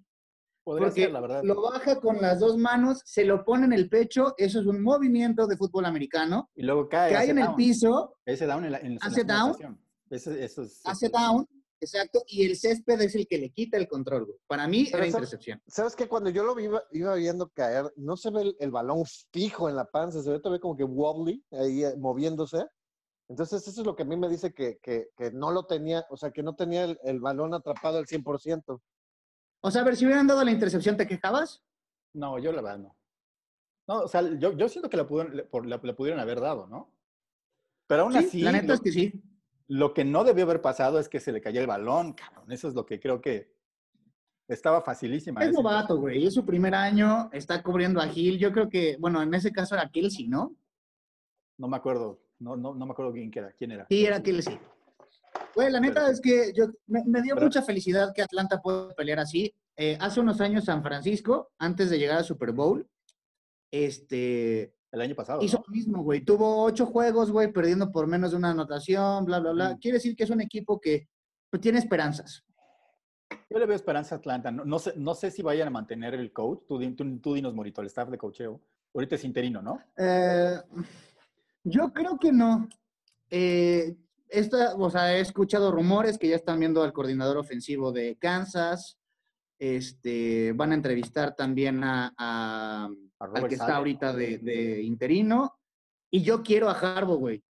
Podría Porque ser, la verdad. lo baja con las dos manos, se lo pone en el pecho, eso es un movimiento de fútbol americano. Y luego cae. Cae en el piso, Ese down en la, en hace down. ocasión. Ese- eso es- hace down, exacto, y el césped es el que le quita el control, güey. Para mí Pero era intercepción. ¿Sabes qué? Cuando yo lo iba, iba viendo caer, no se ve el, el balón fijo en la panza, se ve todavía como que wobbly, ahí eh, moviéndose. Entonces, eso es lo que a mí me dice que, que, que no lo tenía, o sea, que no tenía el, el balón atrapado al 100%. O sea, a ver, si hubieran dado la intercepción, ¿te quejabas? No, yo la verdad no. No, o sea, yo, yo siento que la pudieron, la, la pudieron haber dado, ¿no? Pero aún Sí, así, la neta lo, es que sí. Lo que no debió haber pasado es que se le cayó el balón, cabrón. Eso es lo que creo que estaba facilísima. Es novato, güey. Es su primer año, está cubriendo a Gil. Yo creo que, bueno, en ese caso era Kelsey, ¿no? No me acuerdo, no, no, no me acuerdo quién era, quién era. Sí, era Kelsey. Güey, la neta Pero- es que yo, me, me dio mucha felicidad que Atlanta pueda pelear así. Eh, hace unos años San Francisco, antes de llegar al Super Bowl, este, El año pasado. hizo ¿no? lo mismo, güey. Tuvo ocho juegos, güey, perdiendo por menos de una anotación, bla, bla, bla. Mm. Quiere decir que es un equipo que pues, tiene esperanzas. Yo le veo esperanza a Atlanta. No, no sé, no sé si vayan a mantener el coach. Tú, tú, tú dinos, Morito, el staff de cocheo. Ahorita es interino, ¿no? Eh, yo creo que no. Eh, esta, o sea, he escuchado rumores que ya están viendo al coordinador ofensivo de Kansas. Este, van a entrevistar también a, a- A al que está ahorita de, de interino. Y yo quiero a Harbaugh, güey.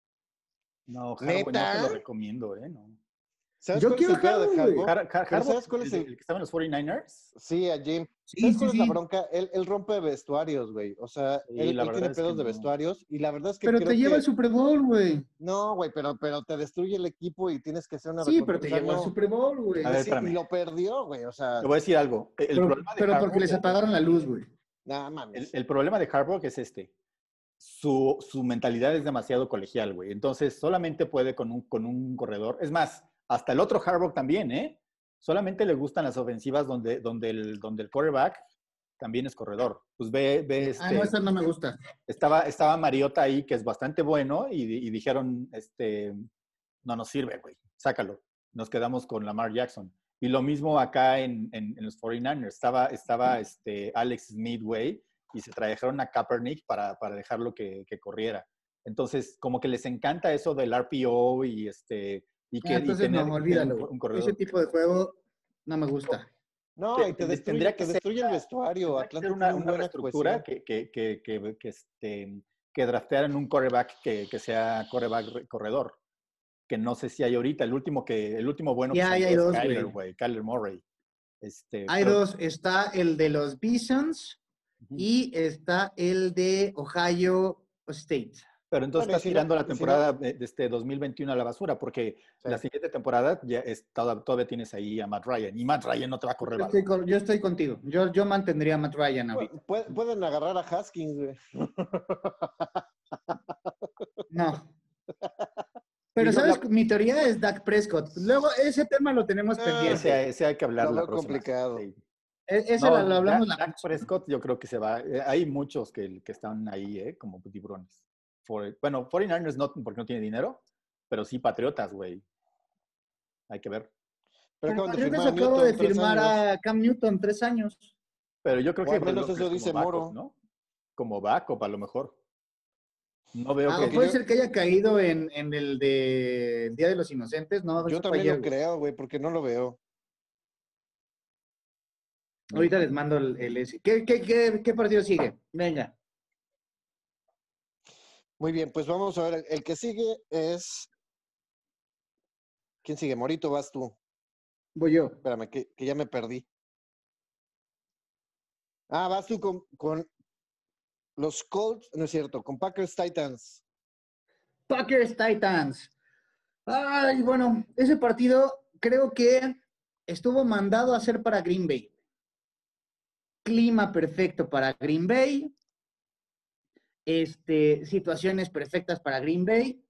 No, Harbaugh, no lo recomiendo, ¿eh? No. ¿Sabes Yo cuál quiero es el pedo de? Har- Har- ¿sabes cuál es el, el- el que estaba en los 49ers? Sí, a Jim. Sí, ¿Sabes sí, cuál es la bronca? Él, él rompe vestuarios, güey. O sea, Sí, él, la él tiene pedos de vestuarios y la verdad es que Pero creo te lleva que- al Super Bowl, güey. No, güey, pero, pero te destruye el equipo y tienes que hacer una Sí, pero te llevó al. Super Bowl, güey. Y lo perdió, güey. O sea, Te voy a decir algo. El, Pero, problema de pero porque les es- apagaron la luz, güey. Nada mames. El, el problema de Harbaugh es este. Su, su mentalidad es demasiado colegial, güey. Entonces, solamente puede con un, con un corredor. Es más, hasta el otro Harbaugh también, ¿eh? Solamente le gustan las ofensivas donde, donde, el, donde el quarterback también es corredor. Pues ve, ve Ah, este, no, esa no me gusta. estaba, estaba Mariota ahí, que es bastante bueno, y, y dijeron, este, no nos sirve, güey, sácalo. Nos quedamos con Lamar Jackson. Y lo mismo acá en, en, en los 49ers. Estaba, estaba este, Alex güey, y se trajeron a Kaepernick para, para dejarlo que, que corriera. Entonces, como que les encanta eso del RPO y este y que Ah, y entonces tener- no, olvídalo. un, un corredor. Ese tipo de juego no me gusta. No, Te- y te destruye, tendría que te ser- destruye el vestuario. Que Atlanta ser una, una buena cohesión. que, que, que, que, que, este, que draftearan un quarterback que, que sea re- corredor. Que no sé si hay ahorita. El último que el último bueno que salió ya hay es dos, Kyler, güey. Kyler Murray. Este, Hay pero- dos. Está el de los Bisons Ujú. y está el de Ohio State. Pero entonces y estás tirando la y si no- temporada de, de este 2021 a la basura, porque Sí. la siguiente temporada ya es, todavía tienes ahí a Matt Ryan. Y Matt Ryan no te va a correr Yo estoy, con- yo estoy contigo. Yo, yo mantendría a Matt Ryan ahorita. Pu- puede- Pueden agarrar a Haskins, güey. No. Pero, ¿sabes? la- Mi teoría es Dak Prescott. Luego, ese tema lo tenemos Ah, pendiente. Ese, ese hay que hablar Lo la próxima. complicado. Sí. E- Ese No, lo, lo hablamos Dak- la Dak Prescott yo creo que se va. eh, Hay muchos que, que están ahí, ¿eh? Como tiburones. for- bueno, 49ers no porque no tiene dinero, pero sí Patriotas, güey. Hay que ver. Pero Pero de Patriotas firmar a acaba de Newton, tres firmar a Cam Newton tres años. Pero yo creo O que al menos eso es dice Moro. ¿no? Como backup a lo mejor. No veo Ah, que... puede yo- ser que haya caído en, en el de Día de los Inocentes, ¿no? Yo también lo creo, güey, porque no lo veo. Ahorita les mando el, el ese. ¿Qué, qué, qué, qué partido sigue? Venga. Muy bien, pues vamos a ver. El que sigue es. ¿Quién sigue? Morito, vas tú. Voy yo. Espérame, que, que ya me perdí. Ah, vas tú con, con los Colts, no es cierto, con Packers Titans. Packers Titans. Ay, bueno, ese partido creo que estuvo mandado a hacer para Green Bay. Clima perfecto para Green Bay. Este, situaciones perfectas para Green Bay.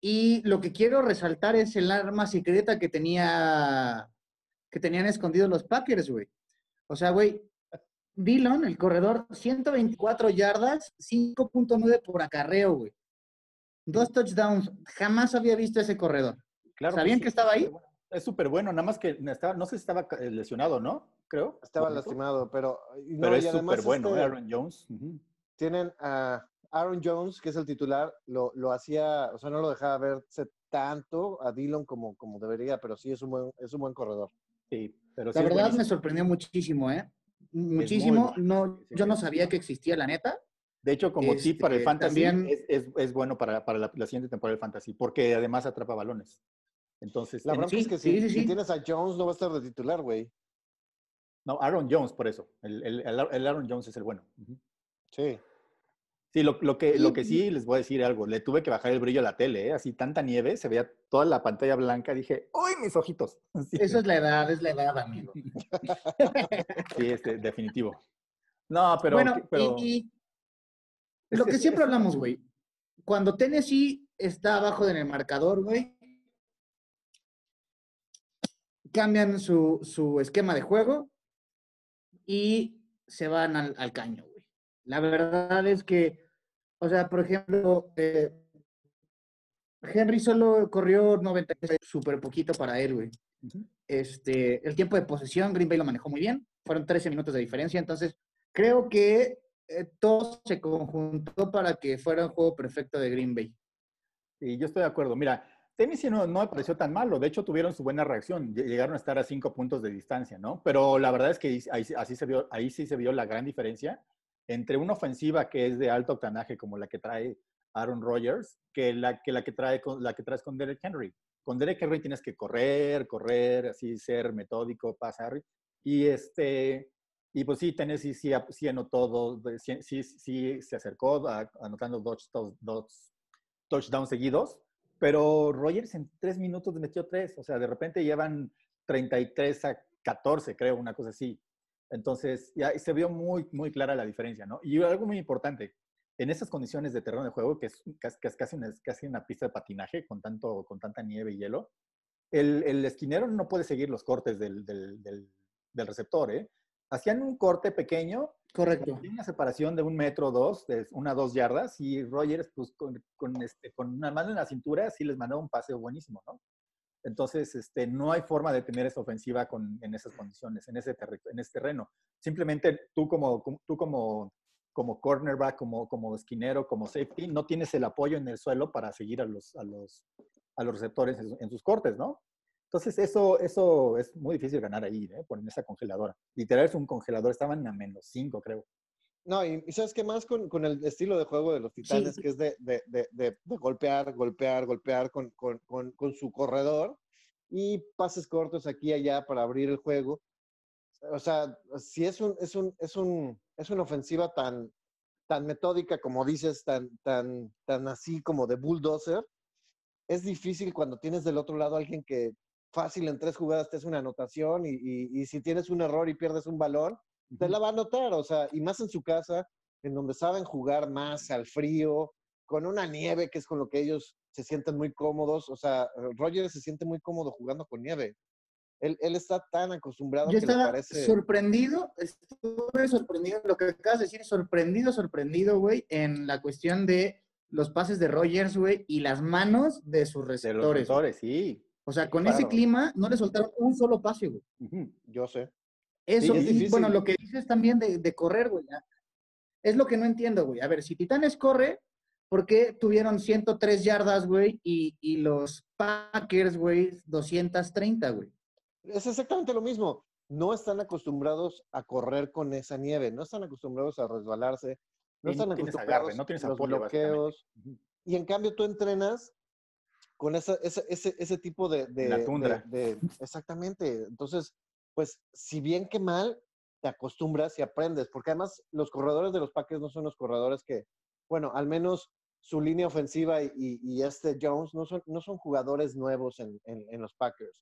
Y lo que quiero resaltar es el arma secreta que tenía que tenían escondidos los Packers, güey. O sea, güey, Dillon, el corredor, 124 yardas, 5.9 por acarreo, güey. Dos touchdowns. Jamás había visto ese corredor. Claro ¿Sabían sí, que estaba ahí? es súper bueno, nada más que estaba, no sé si estaba eh, lesionado, ¿no? Creo. Estaba lastimado, pero. no, Pero es súper bueno, este, ¿eh? Aaron Jones. Tienen a Aaron Jones, que es el titular, lo, lo hacía, o sea, no lo dejaba verse tanto a Dillon como, como debería, pero sí es un buen, es un buen corredor. Sí, pero sí La es verdad me sorprendió muchísimo, ¿eh? Muchísimo. No, yo no sabía que existía, la neta. De hecho, como tip para el Este, fantasy, también- es, es- es bueno para, para la, la siguiente temporada del fantasy, porque además atrapa balones. Entonces, La bronca sí, es que sí, si, sí, si sí. tienes a Jones, no va a estar de titular, güey. no, Aaron Jones, por eso. El, el- el- Aaron Jones es el bueno. Sí. Sí, lo, lo que, lo Sí. que sí les voy a decir algo. Le tuve que bajar el brillo a la tele, ¿eh? Así tanta nieve, se veía toda la pantalla blanca. Dije, ¡uy, mis ojitos! Sí, Eso es la edad, es la edad, amigo. sí, este, definitivo. No, pero... bueno, pero y, lo que siempre hablamos, güey. Cuando Tennessee está abajo en el marcador, güey, cambian su, su esquema de juego y se van al, al caño, güey. La verdad es que, o sea, por ejemplo, eh, Henry solo corrió 96, súper poquito para él, güey. Este, el tiempo de posesión, Green Bay lo manejó muy bien. Fueron 13 minutos de diferencia. Entonces, creo que eh, todo se conjuntó para que fuera un juego perfecto de Green Bay. Sí, yo estoy de acuerdo. Mira, Tennessee no, no me pareció tan malo. De hecho, tuvieron su buena reacción. Lle- Llegaron a estar a cinco puntos de distancia, ¿no? Pero la verdad es que ahí, así se vio, ahí sí se vio la gran diferencia entre una ofensiva que es de alto octanaje, como la que trae Aaron Rodgers, que la que, la que, trae con, la que traes con Derek Henry. Con Derek Henry tienes que correr, correr, así ser metódico, pasar. Y este, y pues sí, Tennessee sí, sí anotó dos, sí, sí, sí se acercó a- anotando dos, dos, dos touchdowns seguidos, pero Rogers en tres minutos metió tres, o sea, de repente llevan 33 a 14, creo, una cosa así. Entonces, ya se vio muy, muy clara la diferencia, ¿no? Y algo muy importante, en estas condiciones de terreno de juego, que es, que es casi, una, es casi una pista de patinaje con, tanto, con tanta nieve y hielo, el, el esquinero no puede seguir los cortes del, del, del, del receptor, ¿eh? Hacían un corte pequeño Correcto. una separación de un metro o dos, de una dos yardas, y Rogers, pues con, con, este, con una mano en la cintura, sí les mandó un paseo buenísimo, ¿no? Entonces, este, no hay forma de tener esa ofensiva con, en esas condiciones, en ese, en ese terreno. Simplemente tú como, tú como, como cornerback, como, como esquinero, como safety, no tienes el apoyo en el suelo para seguir a los, a los, a los receptores en, en sus cortes, ¿no? Entonces, eso, eso es muy difícil ganar ahí, ¿eh? Por esa congeladora. Literal es un congelador, estaban a menos 5, creo. No, y, y ¿sabes qué más con, con el estilo de juego de los Titanes, Sí. que es de, de, de, de- golpear, golpear, golpear con, con, con, con su corredor y pases cortos aquí y allá para abrir el juego? O sea, si es un, es un, es un, es una ofensiva tan, tan metódica como dices, tan, tan, tan así como de bulldozer, es difícil cuando tienes del otro lado a alguien que fácil en tres jugadas te hace una anotación y, y, y si tienes un error y pierdes un balón, te la va a notar, o sea, y más en su casa, en donde saben jugar más al frío, con una nieve, que es con lo que ellos se sienten muy cómodos, o sea, Roger se siente muy cómodo jugando con nieve. Él, él está tan acostumbrado Yo que le estaba parece... sorprendido, estuve sorprendido, lo que acabas de decir, sorprendido, sorprendido, güey, en la cuestión de los pases de Rogers, güey, y las manos de sus De los receptores. receptores, sí. O sea, con ese Claro. clima no le soltaron un solo pase, güey. Yo sé. Eso, es y bueno, lo que dices también de, de correr, güey. ah, Es lo que no entiendo, güey. A ver, si Titanes corre, ¿por qué tuvieron 103 yardas, güey? Y, y los Packers, güey, 230, güey. Es exactamente lo mismo. No están acostumbrados a correr con esa nieve, no están acostumbrados a resbalarse, no Y están no tienes acostumbrados agarre, no tienes a los apoyo, bloqueos. Y en cambio tú entrenas con esa, ese, ese, ese tipo de, de- la de- tundra. de- exactamente. Entonces, pues, si bien que mal, te acostumbras y aprendes, porque además los corredores de los Packers no son los corredores que, bueno, al menos su línea ofensiva y, este Jones no son, no son jugadores nuevos en, en- en los Packers.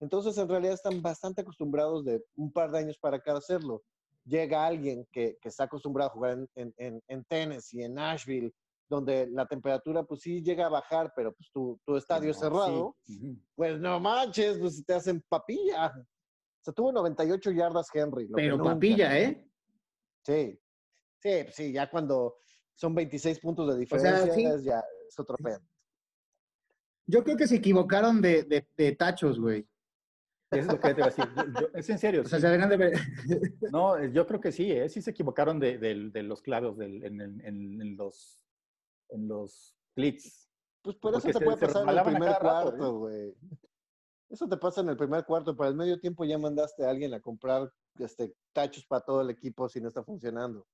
Entonces, en realidad están bastante acostumbrados de un par de años para acá hacerlo. Llega alguien que, que está acostumbrado a jugar en, en, en, en Tennessee, en Nashville, donde la temperatura, pues sí llega a bajar, pero pues tu, tu estadio es cerrado, sí. Pues no manches, pues te hacen papilla. O sea, tuvo 98 yardas Henry. lo que Pero nunca. papilla, ¿eh? Sí, sí, pues sí, ya cuando son 26 puntos de O sea, diferencia, sí. es ya es otro pedo. Yo creo que se equivocaron de, de- de tachos, güey. Eso es lo que te iba a decir. Yo- yo- es en serio. O sea, sí. se deberían de ver. No, eh, yo creo que sí, ¿eh? sí se equivocaron de, los clavos del- en, el- en- en los en los clics. Pues por eso Porque te puede se pasar en el primer cuarto, güey. Eso te pasa en el primer cuarto. Para el medio tiempo ya mandaste a alguien a comprar este, tachos para todo el equipo si no está funcionando.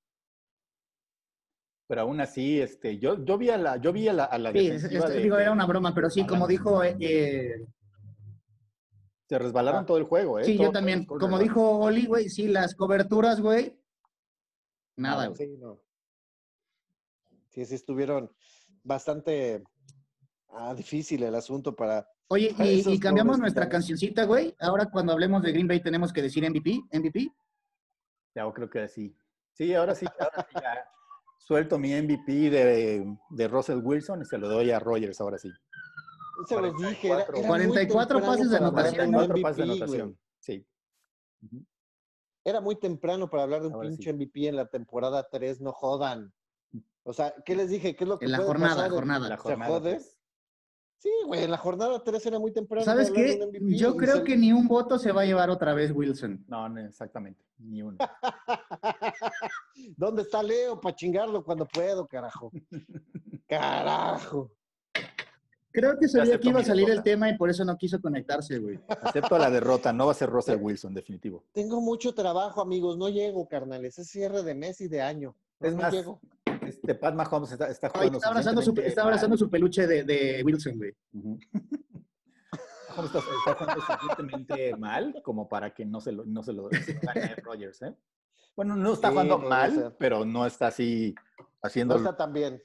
Pero aún así, este, yo, yo vi a la, yo vi a la, a la Sí, defensiva de- digo, era una broma, pero sí, como dijo, eh, se resbalaron Ah. todo el juego, ¿eh? sí, Todo- yo también, como dijo Oli, güey, sí, las coberturas, güey, nada, Nada, güey. Sí, no. Sí, sí estuvieron bastante ah, difícil el asunto para... Oye, y, cambiamos nuestra cancioncita, güey. Ahora cuando hablemos de Green Bay tenemos que decir MVP, MVP. Ya, yo creo que sí. Sí, ahora sí, ahora sí ya suelto mi MVP de, de Russell Wilson y se lo doy a Rogers ahora sí. Se los dije, era, 44. era muy 44 temprano pases de anotación. un 44 pases de anotación. Sí. Era muy temprano para hablar de un Ahora sí. pinche MVP en la temporada 3, no jodan. O sea, ¿qué les dije? ¿Qué es lo que En la puede jornada, pasar? jornada. La ¿Se jornada. jode? Sí, güey, en la jornada 3 era muy temprano. ¿Sabes qué? MVP Yo creo que ni un voto se va a llevar otra vez Wilson. No, no, exactamente. Ni uno. ¿Dónde está Leo para chingarlo cuando puedo, carajo? Carajo. Creo que sabía que iba a salir el tema y por eso no quiso conectarse, güey. Acepto la derrota, no va a ser Russell Wilson, definitivo. Tengo mucho trabajo, amigos. No llego, carnales. Es cierre de mes y de año. No, Es no más, llego. Este Pat Mahomes está, está Ay, jugando. está, abrazando su, está abrazando su peluche de, de Wilson, güey. Mahomes está, está jugando suficientemente mal como para que no se lo, no se lo, se lo gane Rodgers, ¿eh? Bueno, no está Sí, jugando mal, pero no está así haciendo No está tan bien.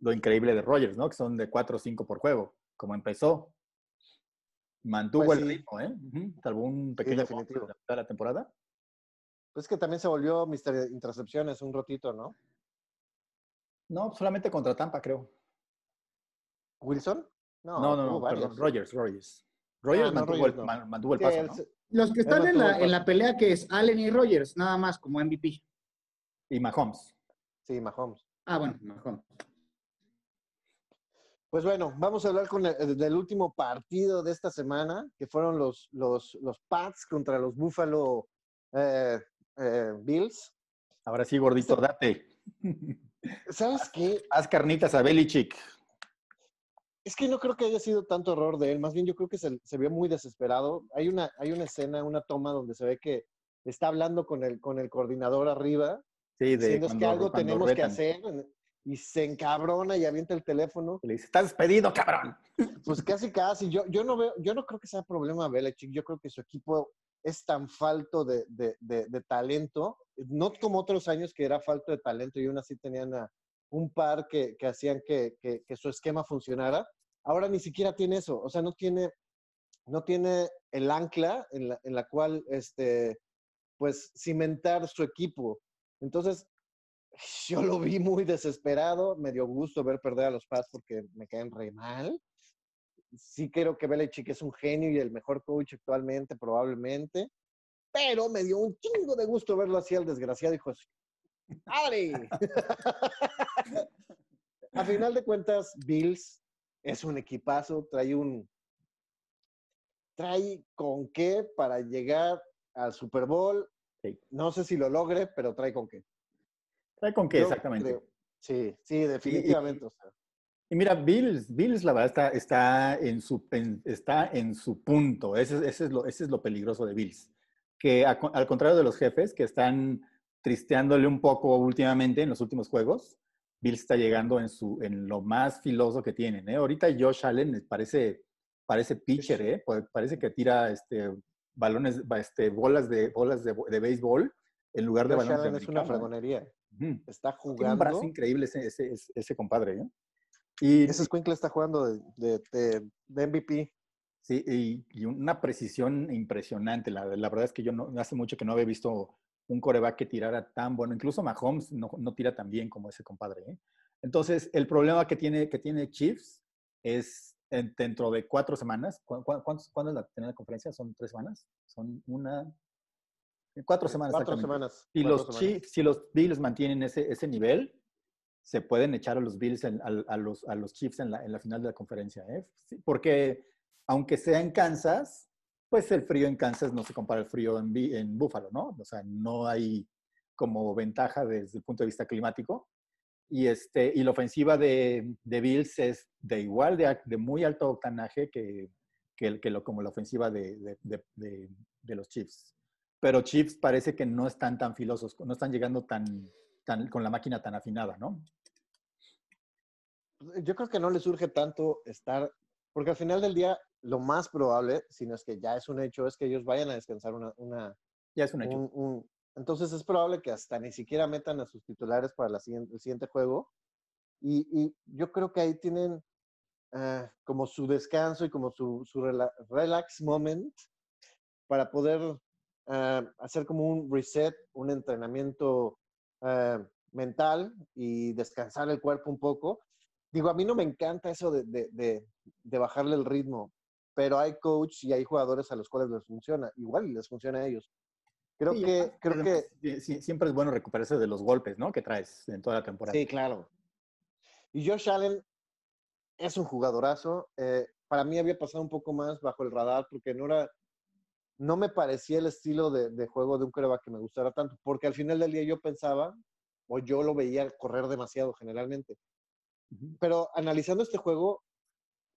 lo increíble de Rodgers, ¿no? Que son de 4 o 5 por juego, como empezó. Mantuvo Pues el sí. ritmo, ¿eh? Ujú. Salvo un pequeño definitivo. definitivo. de la mitad de la temporada. Pues es que también se volvió Mr. Intercepciones un ratito, ¿no? No, solamente contra Tampa, creo. ¿Wilson? No, No, no, perdón, Rogers, Rogers. Rogers no, mantuvo, Rodgers el, no. mantuvo el paso, Los que están en la, en la pelea que es Allen y Rogers, nada más como MVP. Y Mahomes. Sí, Mahomes. Ah, bueno, mejor. Pues bueno, vamos a hablar con el, del último partido de esta semana, que fueron los, los, los Pats contra los Buffalo eh, eh, Bills. Ahora sí, gordito, date. ¿Sabes qué? Haz carnitas a Belichick. Es que no creo que haya sido tanto error de él, más bien yo creo que se, se vio muy desesperado. Hay una, hay una escena, una toma donde se ve que está hablando con el, con el coordinador arriba, Sí, de diciendo es que algo tenemos que hacer, y se encabrona y avienta el teléfono. Le dice, estás despedido, cabrón. Pues casi, casi. Yo, yo no veo, yo no creo que sea problema Belichick. Yo creo que su equipo es tan falto de, talento, no como otros años que era falto de talento y aún así tenían un par que, hacían que, su esquema funcionara. Ahora ni siquiera tiene eso. O sea, no tiene, no tiene el ancla en la, cual, este, pues, cimentar su equipo. Entonces, yo lo vi muy desesperado. Me dio gusto ver perder a los Pats porque me caen re mal sí creo que Belichick es un genio y el mejor coach actualmente, probablemente. Pero me dio un chingo de gusto verlo así al desgraciado hijo de ¡Padre! a final de cuentas, Bills es un equipazo, trae un. Trae con qué para llegar al Super Bowl. Sí. No sé si lo logre, pero trae con qué. ¿Trae con qué Yo exactamente? creo- Sí, sí, definitivamente. o sea, Y mira, Bills, Bills la verdad está, está, en, su, en- está en su punto. Ese, es- ese es lo, ese es lo peligroso de Bills. Que a al contrario de los jefes que están tristeándole un poco últimamente en los últimos juegos, Bills está llegando en, su, en lo más filoso que tienen. ¿eh? Ahorita Josh Allen parece, parece pitcher, ¿eh? Pa- parece que tira este, balones, ba- este, bolas, de, bolas de, de béisbol en lugar de Josh balones de Allen es una. Ujú. Está Tiene un jugando. brazo increíble ese, ese, ese- ese compadre. ¿eh? Y, Ese Squinkle está jugando de, de, de- de MVP. Sí, y, y una precisión impresionante. La, la verdad es que yo no, hace mucho que no había visto un coreback que tirara tan bueno. Incluso Mahomes no, no tira tan bien como ese compadre. ¿eh? Entonces, el problema que tiene, que tiene Chiefs es en- dentro de cuatro semanas. ¿cu- cu- cuántos- ¿Cuándo es la, tiene la conferencia? ¿Son tres semanas? Son una... Cuatro semanas. Cuatro semanas. Si cuatro los, semanas. Chiefs, si los Bills mantienen ese, ese nivel, se pueden echar a los Bills, a, los, a los Chiefs en la, en la final de la conferencia. ¿eh? Porque aunque sea en Kansas, pues el frío en Kansas no se compara al frío en, en Buffalo, ¿no? O sea, no hay como ventaja desde el punto de vista climático. Y, este, y la ofensiva de, de Bills es de igual, de, de muy alto octanaje que, que, lo, como la ofensiva de- de los Chiefs. Pero Chiefs parece que no están tan filosos, no están llegando tan, tan, con la máquina tan afinada, ¿no? Yo creo que no le surge tanto estar, porque al final del día lo más probable, si no es que ya es un hecho, es que ellos vayan a descansar una, una, Ya es un hecho. un- un- entonces es probable que hasta ni siquiera metan a sus titulares para la siguiente, el siguiente juego. Y, y yo creo que ahí tienen ah, como su descanso y como su, su rela- relax moment para poder ah, hacer como un reset, un entrenamiento ah, mental y descansar el cuerpo un poco. Digo, a mí no me encanta eso de, de- de- de bajarle el ritmo, pero hay coach y hay jugadores a los cuales les funciona. Igual les funciona a ellos. Creo Sí, que, además, creo que, además, siempre es bueno recuperarse de los golpes, ¿no? Que traes en toda la temporada. sí, claro. Y Josh Allen es un jugadorazo. Eh, para mí había pasado un poco más bajo el radar porque no era, no me parecía el estilo de, de juego de un coreback que me gustara tanto, porque al final del día yo pensaba, o yo lo veía correr demasiado generalmente. Pero analizando este juego,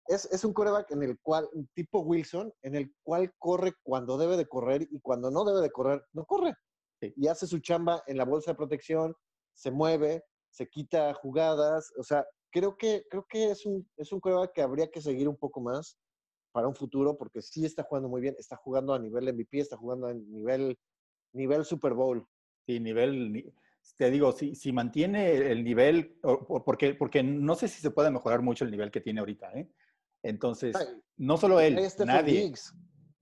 es, es un coreback en el cual, tipo Wilson, en el cual corre cuando debe de correr y cuando no debe de correr, no corre. Sí. Y hace su chamba en la bolsa de protección, se mueve, se quita jugadas. O sea, creo que, creo que es un, es un coreback que habría que seguir un poco más para un futuro, porque sí está jugando muy bien, está jugando a nivel MVP, está jugando a nivel, nivel Super Bowl. Sí, nivel, ni- te digo, si, si mantiene el nivel, porque, porque no sé si se puede mejorar mucho el nivel que tiene ahorita, ¿eh? Entonces, no solo él, nadie, Diggs.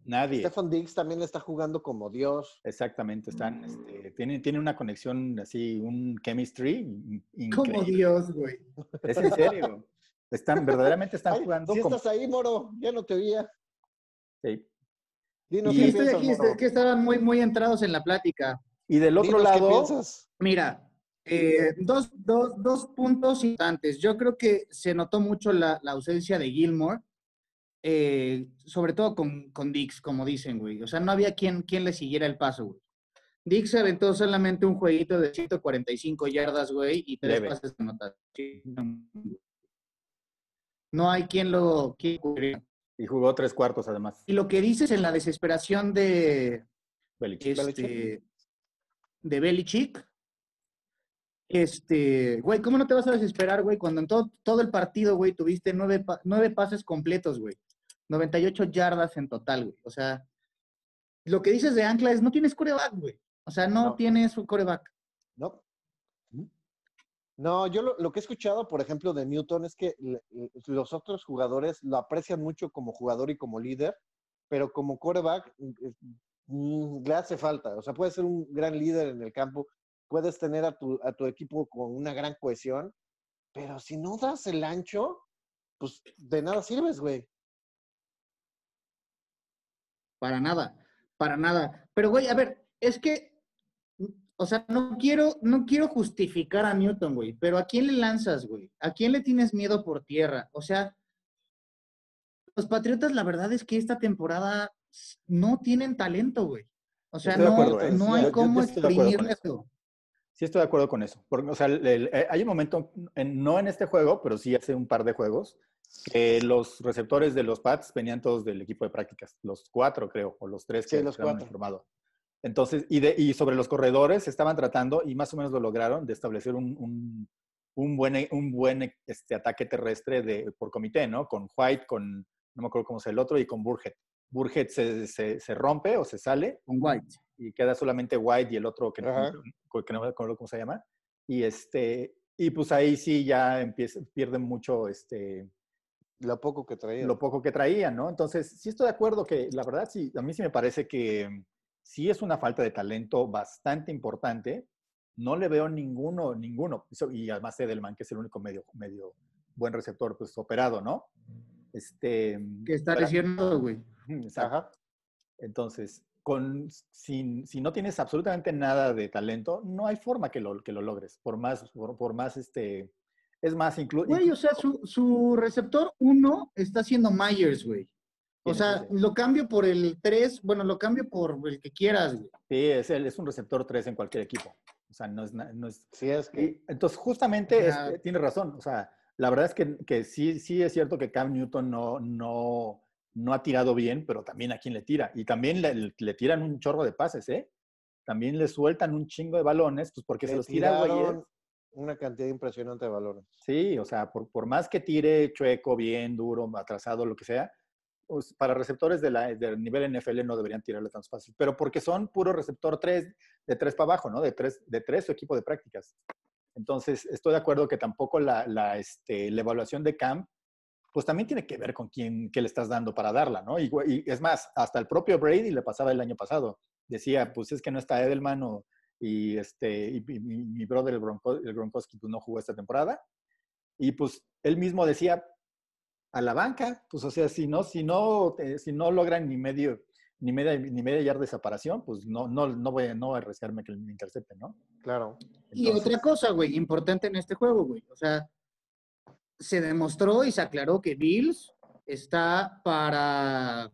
nadie. Stephon Diggs también está jugando como Dios. Exactamente, están, este, tienen, tienen una conexión así, un chemistry in- Como increíble. Dios, güey. Es en serio. Están, verdaderamente están Ay, jugando si como... estás ahí, Moro, ya no te oía. sí. Dinos Y- qué Sí, estoy piensas, aquí, Moro. que estaban muy, muy entrados en la plática. Y del otro Dinos lado, piensas. Mira, eh, dos, dos, dos puntos importantes. Yo creo que se notó mucho la, la ausencia de Gilmore, eh, sobre todo con, con Dix, como dicen, güey. O sea, no había quien, quien le siguiera el paso, güey. Dix se aventó solamente un jueguito de 145 yardas, güey, y tres Leve. pases de anotación. No hay quien lo quien y jugó tres cuartos además. Y lo que dices en la desesperación de, Belichick. este, de Belichick. Este, güey, ¿cómo no te vas a desesperar, güey? Cuando en todo, todo el partido, güey, tuviste nueve, nueve pases completos, güey. 98 yardas en total, güey. O sea, lo que dices de Ancla es, no tienes coreback, güey. O sea, no, No. tienes coreback. No. No, yo lo, que he escuchado, por ejemplo, de Newton es que los otros jugadores lo aprecian mucho como jugador y como líder, pero como quarterback mm, mm, le hace falta. O sea, puede ser un gran líder en el campo, puedes tener a tu, a tu equipo con una gran cohesión, pero si no das el ancho, pues de nada sirves, güey. Para nada, para nada. Pero, güey, a ver, es que o sea, no quiero, no quiero justificar a Newton, güey, pero ¿a quién le lanzas, güey? ¿A quién le tienes miedo por tierra? O sea, los Patriotas, la verdad es que esta temporada no tienen talento, güey. O sea, no, ¿eh? no hay cómo exprimirle eso. Sí, estoy de acuerdo con eso. Porque, o sea, eh, hay un momento, no en este juego, pero sí hace un par de juegos, que los receptores de los Pats venían todos del equipo de prácticas. Los cuatro, creo, o los tres que los habían formado. Entonces, y, de, y sobre los corredores estaban tratando, y más o menos lo lograron, de establecer un, un, buen, un buen este, ataque terrestre de, por comité, ¿no? Con White, con, no me acuerdo cómo es el otro, y con Burgett. Burgett se, se, se, rompe o se sale. Con White. Y queda solamente White y el otro que, no, que no me acuerdo cómo se llama. Y, este, y pues ahí sí ya empieza, pierden mucho este, lo poco que traían. Lo poco que traían, ¿no? Entonces, sí estoy de acuerdo que la verdad sí, a mí sí me parece que sí es una falta de talento bastante importante. No le veo ninguno, ninguno. Y además Edelman, que es el único medio, medio buen receptor, pues operado, ¿no? Este, que está lesionado, güey. Exacto. Entonces, con, si, si, no tienes absolutamente nada de talento, no hay forma que lo, que lo logres. Por más, por, más, este, es más, incluso... Güey, o sea, su, su receptor 1 está siendo Myers, güey. O sea, lo cambio por el 3, bueno, lo cambio por el que quieras, güey. Sí, es, el, es un receptor 3 en cualquier equipo. O sea, no es... No es sí, es que... entonces, justamente, tiene razón. O sea, la verdad es que, que, sí, sí es cierto que Cam Newton no, no, no ha tirado bien, pero también a quién le tira. Y también le, le, tiran un chorro de pases, ¿eh? También le sueltan un chingo de balones, pues porque se los tira güey. Una cantidad impresionante de balones. Sí, o sea, por, por más que tire chueco, bien, duro, atrasado, lo que sea, para receptores de del nivel NFL no deberían tirarle tan fácil, pero porque son puro receptor 3, de 3 para abajo, ¿no? De 3, de 3 o equipo de prácticas. Entonces, estoy de acuerdo que tampoco la, la, este, la evaluación de camp, pues también tiene que ver con quién, qué le estás dando para darla, ¿no? Y, es más, hasta el propio Brady le pasaba el año pasado. Decía, pues es que no está Edelman o, y, este, y, mi, brother, el, el Gronkowski, pues no jugó esta temporada. Y pues él mismo decía, a la banca, pues o sea, si no, si no, eh, si no logran ni medio, ni media, ni media yarda de separación, pues no, no, no voy, no a arriesgarme que me intercepten, ¿no? Claro. y otra cosa, güey, importante en este juego, güey. O sea, se demostró y se aclaró que Bills está para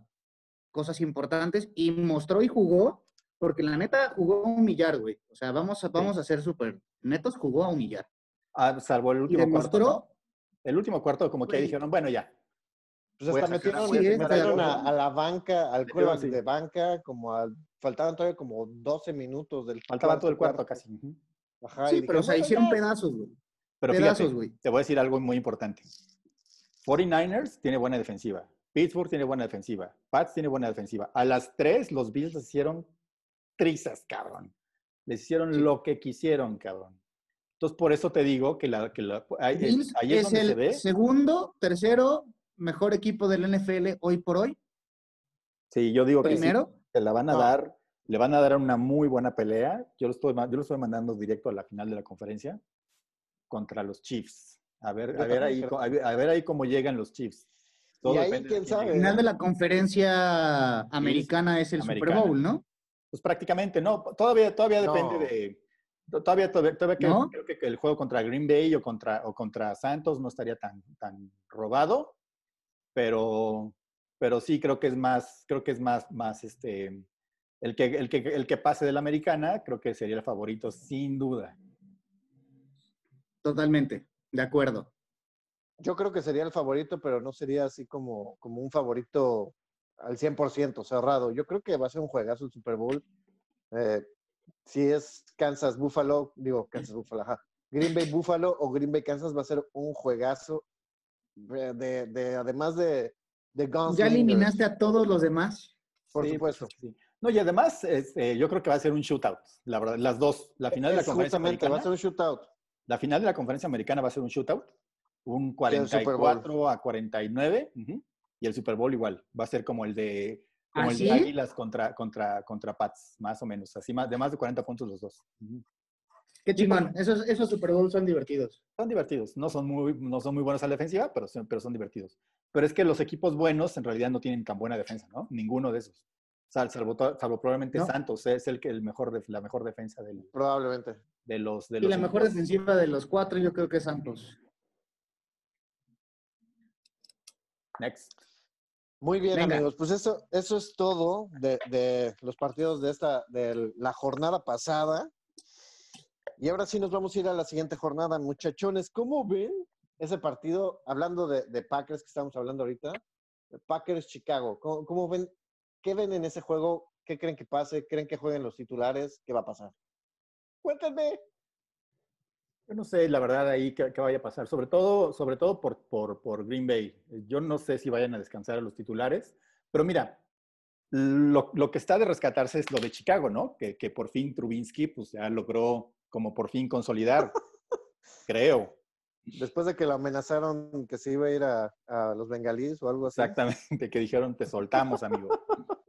cosas importantes y mostró y jugó, porque la neta jugó a humillar, güey. O sea, vamos a, vamos a ser súper netos, jugó a humillar. Ah, salvo el último y demostró, el último cuarto, como que dijeron, bueno, ya. Pues hasta metieron, a, la banca, al cuerpo de banca, como al, faltaban todavía como 12 minutos del Faltaba todo el cuarto, casi. sí, pero o sea, hicieron pedazos, güey. Pero pedazos, güey. Te voy a decir algo muy importante. 49ers tiene buena defensiva. Pittsburgh tiene buena defensiva. Pats tiene buena defensiva. A las tres, los Bills hicieron trizas, cabrón. Les hicieron lo que quisieron, cabrón. Entonces, por eso te digo que, la, que la, ahí, es, es, donde el se ve. segundo, tercero, mejor equipo del NFL hoy por hoy. Sí, yo digo que sí, se la van a dar, le van a dar una muy buena pelea. Yo lo, estoy, yo lo estoy mandando directo a la final de la conferencia contra los Chiefs. A ver, a ver, ahí, a ver, ahí cómo llegan los Chiefs. y ahí, quién sabe. El final de la conferencia americana es el Super Bowl, ¿no? Pues prácticamente, no. Todavía, todavía depende de Todavía, todavía, creo que el juego contra Green Bay o contra, o contra Santos no estaría tan, tan robado, pero, pero sí creo que es más, creo que es más, más este, el que, el que, el que pase de la americana, creo que sería el favorito, sin duda. Totalmente, de acuerdo. Yo creo que sería el favorito, pero no sería así como, como un favorito al 100% cerrado. Yo creo que va a ser un juegazo el Super Bowl. Eh, si es Kansas Buffalo, digo Kansas Buffalo, ajá. Green Bay Buffalo o Green Bay Kansas va a ser un juegazo de, de, además de, de Guns. ¿Ya eliminaste a todos los demás? Por supuesto. Sí. No, y además, este, yo creo que va a ser un shootout, la verdad, las dos. La final de la conferencia americana. va a ser un shootout. La final de la conferencia americana va a ser un shootout, un 44 a 49, y el Super Bowl igual, va a ser como el de como el de Águilas contra, contra, contra Pats, más o menos. Así más, de más de 40 puntos los dos. Qué chingón. Esos, esos Super Bowl son divertidos. Son divertidos. No son muy, no son muy buenos a la defensiva, pero son, pero son divertidos. Pero es que los equipos buenos en realidad no tienen tan buena defensa, ¿no? Ninguno de esos. Sal- Salvo, probablemente No. Santos, es el que el mejor de, la mejor defensa del- Probablemente. de los de Y la mejor equipos. defensiva de los cuatro, yo creo que es Santos. Next. Muy bien, Venga. amigos. Pues eso, eso es todo de, de los partidos de esta, de la jornada pasada. Y ahora sí nos vamos a ir a la siguiente jornada, muchachones. ¿Cómo ven ese partido? Hablando de, de Packers que estamos hablando ahorita, Packers Chicago. ¿Cómo, cómo ven? ¿Qué ven en ese juego? ¿Qué creen que pase? ¿Creen que jueguen los titulares? ¿Qué va a pasar? Cuéntenme. Yo no sé, la verdad, ahí qué, qué vaya a pasar. Sobre todo, sobre todo por, por, por Green Bay. Yo no sé si vayan a descansar a los titulares. Pero mira, lo, lo que está de rescatarse es lo de Chicago, ¿no? Que, que por fin Trubinsky pues, ya logró como por fin consolidar. creo. Después de que lo amenazaron que se iba a ir a, a los bengalíes o algo así. Exactamente, que dijeron, te soltamos, amigo.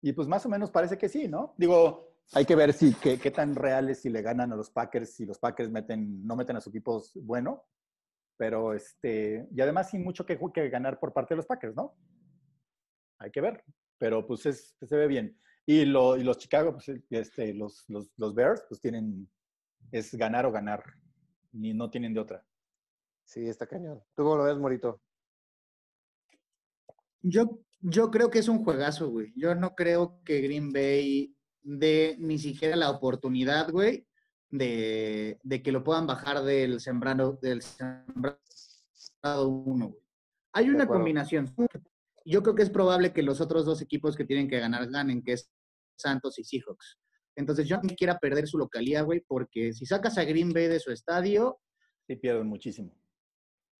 Y pues más o menos parece que sí, ¿no? Digo, hay que ver si qué, qué tan reales si le ganan a los Packers, si los Packers meten, no meten a su equipo bueno. Pero este, y además sin mucho que, que ganar por parte de los Packers, ¿no? Hay que ver. Pero pues es, se ve bien. Y, lo, y los Chicago, pues este, los, los, los Bears, pues tienen, es ganar o ganar. Ni no tienen de otra. Sí, está cañón. ¿Tú cómo lo ves, Morito? Yo, yo creo que es un juegazo, güey. Yo no creo que Green Bay dé ni siquiera la oportunidad, güey, de, de que lo puedan bajar del sembrado, del sembrado uno, güey. Hay De una combinación. Yo creo que es probable que los otros dos equipos que tienen que ganar ganen, que es Santos y Seahawks. Entonces yo no quiera perder su localidad, güey, porque si sacas a Green Bay de su estadio, Sí pierden muchísimo.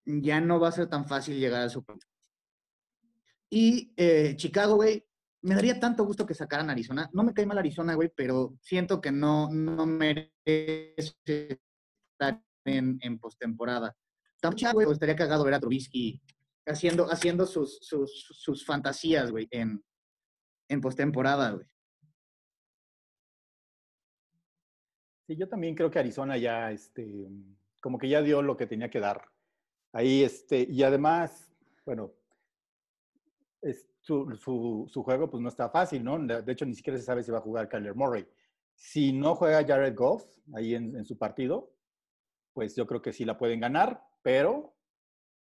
ya no va a ser tan fácil llegar al Super Bowl. Y eh, Chicago, güey, me daría tanto gusto que sacaran Arizona. No me cae mal Arizona, güey, pero siento que no, no merece estar en, en postemporada. Tampoco, güey, estaría cagado ver a Trubisky haciendo, haciendo sus, sus, sus fantasías, güey, en, en postemporada, güey. Sí, yo también creo que Arizona ya, este, como que ya dio lo que tenía que dar. Ahí, este, y además, bueno, es, su, su, su juego pues no está fácil, ¿no? De hecho, ni siquiera se sabe si va a jugar Kyler Murray. Si no juega Jared Goff ahí en, en su partido, pues yo creo que sí la pueden ganar, pero,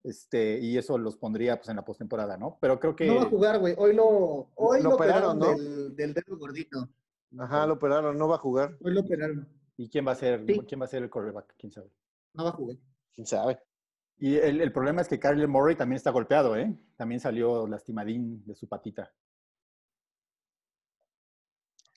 este, y eso los pondría pues en la postemporada, ¿no? Pero creo que... No va a jugar, güey. Hoy lo, hoy Lo lo, operaron, ¿no? del, del dedo gordito. Ajá, lo operaron, no va a jugar. Hoy lo operaron. ¿Y quién va a ser, Sí. quién va a ser el quarterback? ¿Quién sabe? No va a jugar. ¿Quién sabe? Y el, el problema es que Kyler Murray también está golpeado, ¿eh? También salió lastimadín de su patita.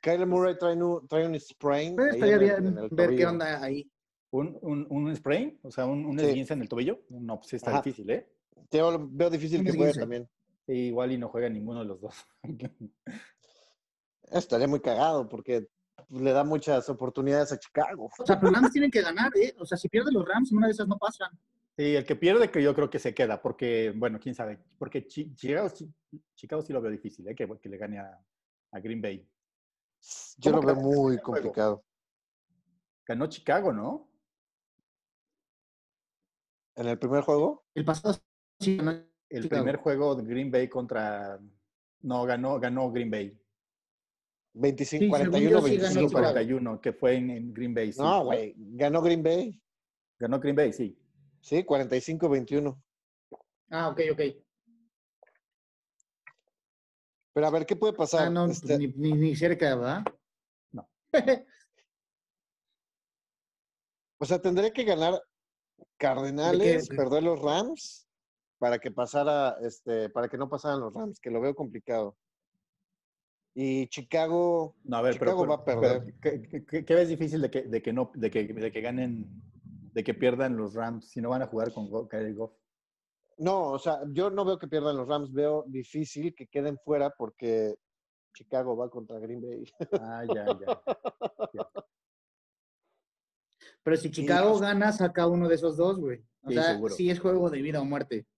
Kyler Murray trae un, trae un sprain. Pero ahí estaría bien ver qué onda ahí. ¿Un, un, un sprain? O sea, un, un Sí. esguince en el tobillo. No, pues sí está Ajá. difícil, ¿eh? Veo difícil que juegue también. Sí, igual y no juega ninguno de los dos. Estaría muy cagado porque le da muchas oportunidades a Chicago. O sea, pero los Rams tienen que ganar, ¿eh? O sea, si pierden los Rams, una de esas no pasan. Sí, el que pierde que yo creo que se queda, porque, bueno, quién sabe, porque Chi- Chicago, sí- Chicago sí lo veo difícil, ¿eh? Que, que le gane a, a Green Bay. Yo lo ¿Cómo veo muy complicado. Ganó Chicago, ¿no? En el primer juego, El pasado sí ganó El Chicago. primer juego de Green Bay contra... No, ganó, ganó Green Bay. 25, Sí, según 41, yo sí ganó 25. Chicago. 41, que fue en, en Green Bay. sí. No, güey, ganó Green Bay. Ganó Green Bay, sí. Sí, 45-21. Ah, ok, ok. Pero a ver, ¿qué puede pasar? Ah, no, pues Este, ni, ni, ni cerca, ¿verdad? No. O sea, tendría que ganar Cardenales, ¿De qué? perder los Rams para que pasara, este, para que no pasaran los Rams, que lo veo complicado. Y Chicago, No, a ver, Chicago pero, va a perder. pero, ¿qué, qué- qué ves difícil de que, de que no, de que, de que ganen, de que pierdan los Rams si no van a jugar con Kyle Goff? no, o sea, yo no veo que pierdan los Rams, veo difícil que queden fuera porque Chicago va contra Green Bay. Ah, ya, ya. Pero si Chicago pues- gana, saca uno de esos dos, güey. O Sí, sea, seguro. sí es juego de vida o muerte.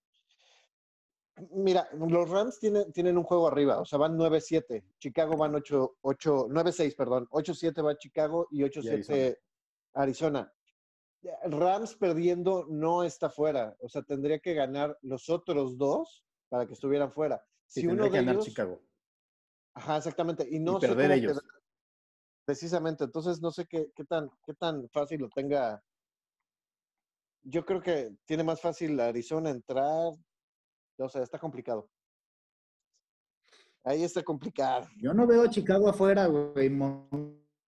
Mira, los Rams tienen, tienen un juego arriba, o sea, van 9-7. Chicago van 8, 8, 9-6, perdón. 8-7 va Chicago y 8-7 Arizona. Rams perdiendo no está fuera, o sea, tendría que ganar los otros dos para que estuvieran fuera. Sí, Si uno de que ganar ellos, Chicago. Ajá, exactamente. Y no y perder ellos. queda- Precisamente, entonces no sé qué, qué tan, qué tan fácil lo tenga. Yo creo que tiene más fácil Arizona entrar. O sea, está complicado. Ahí está complicado. Yo no veo a Chicago afuera, güey.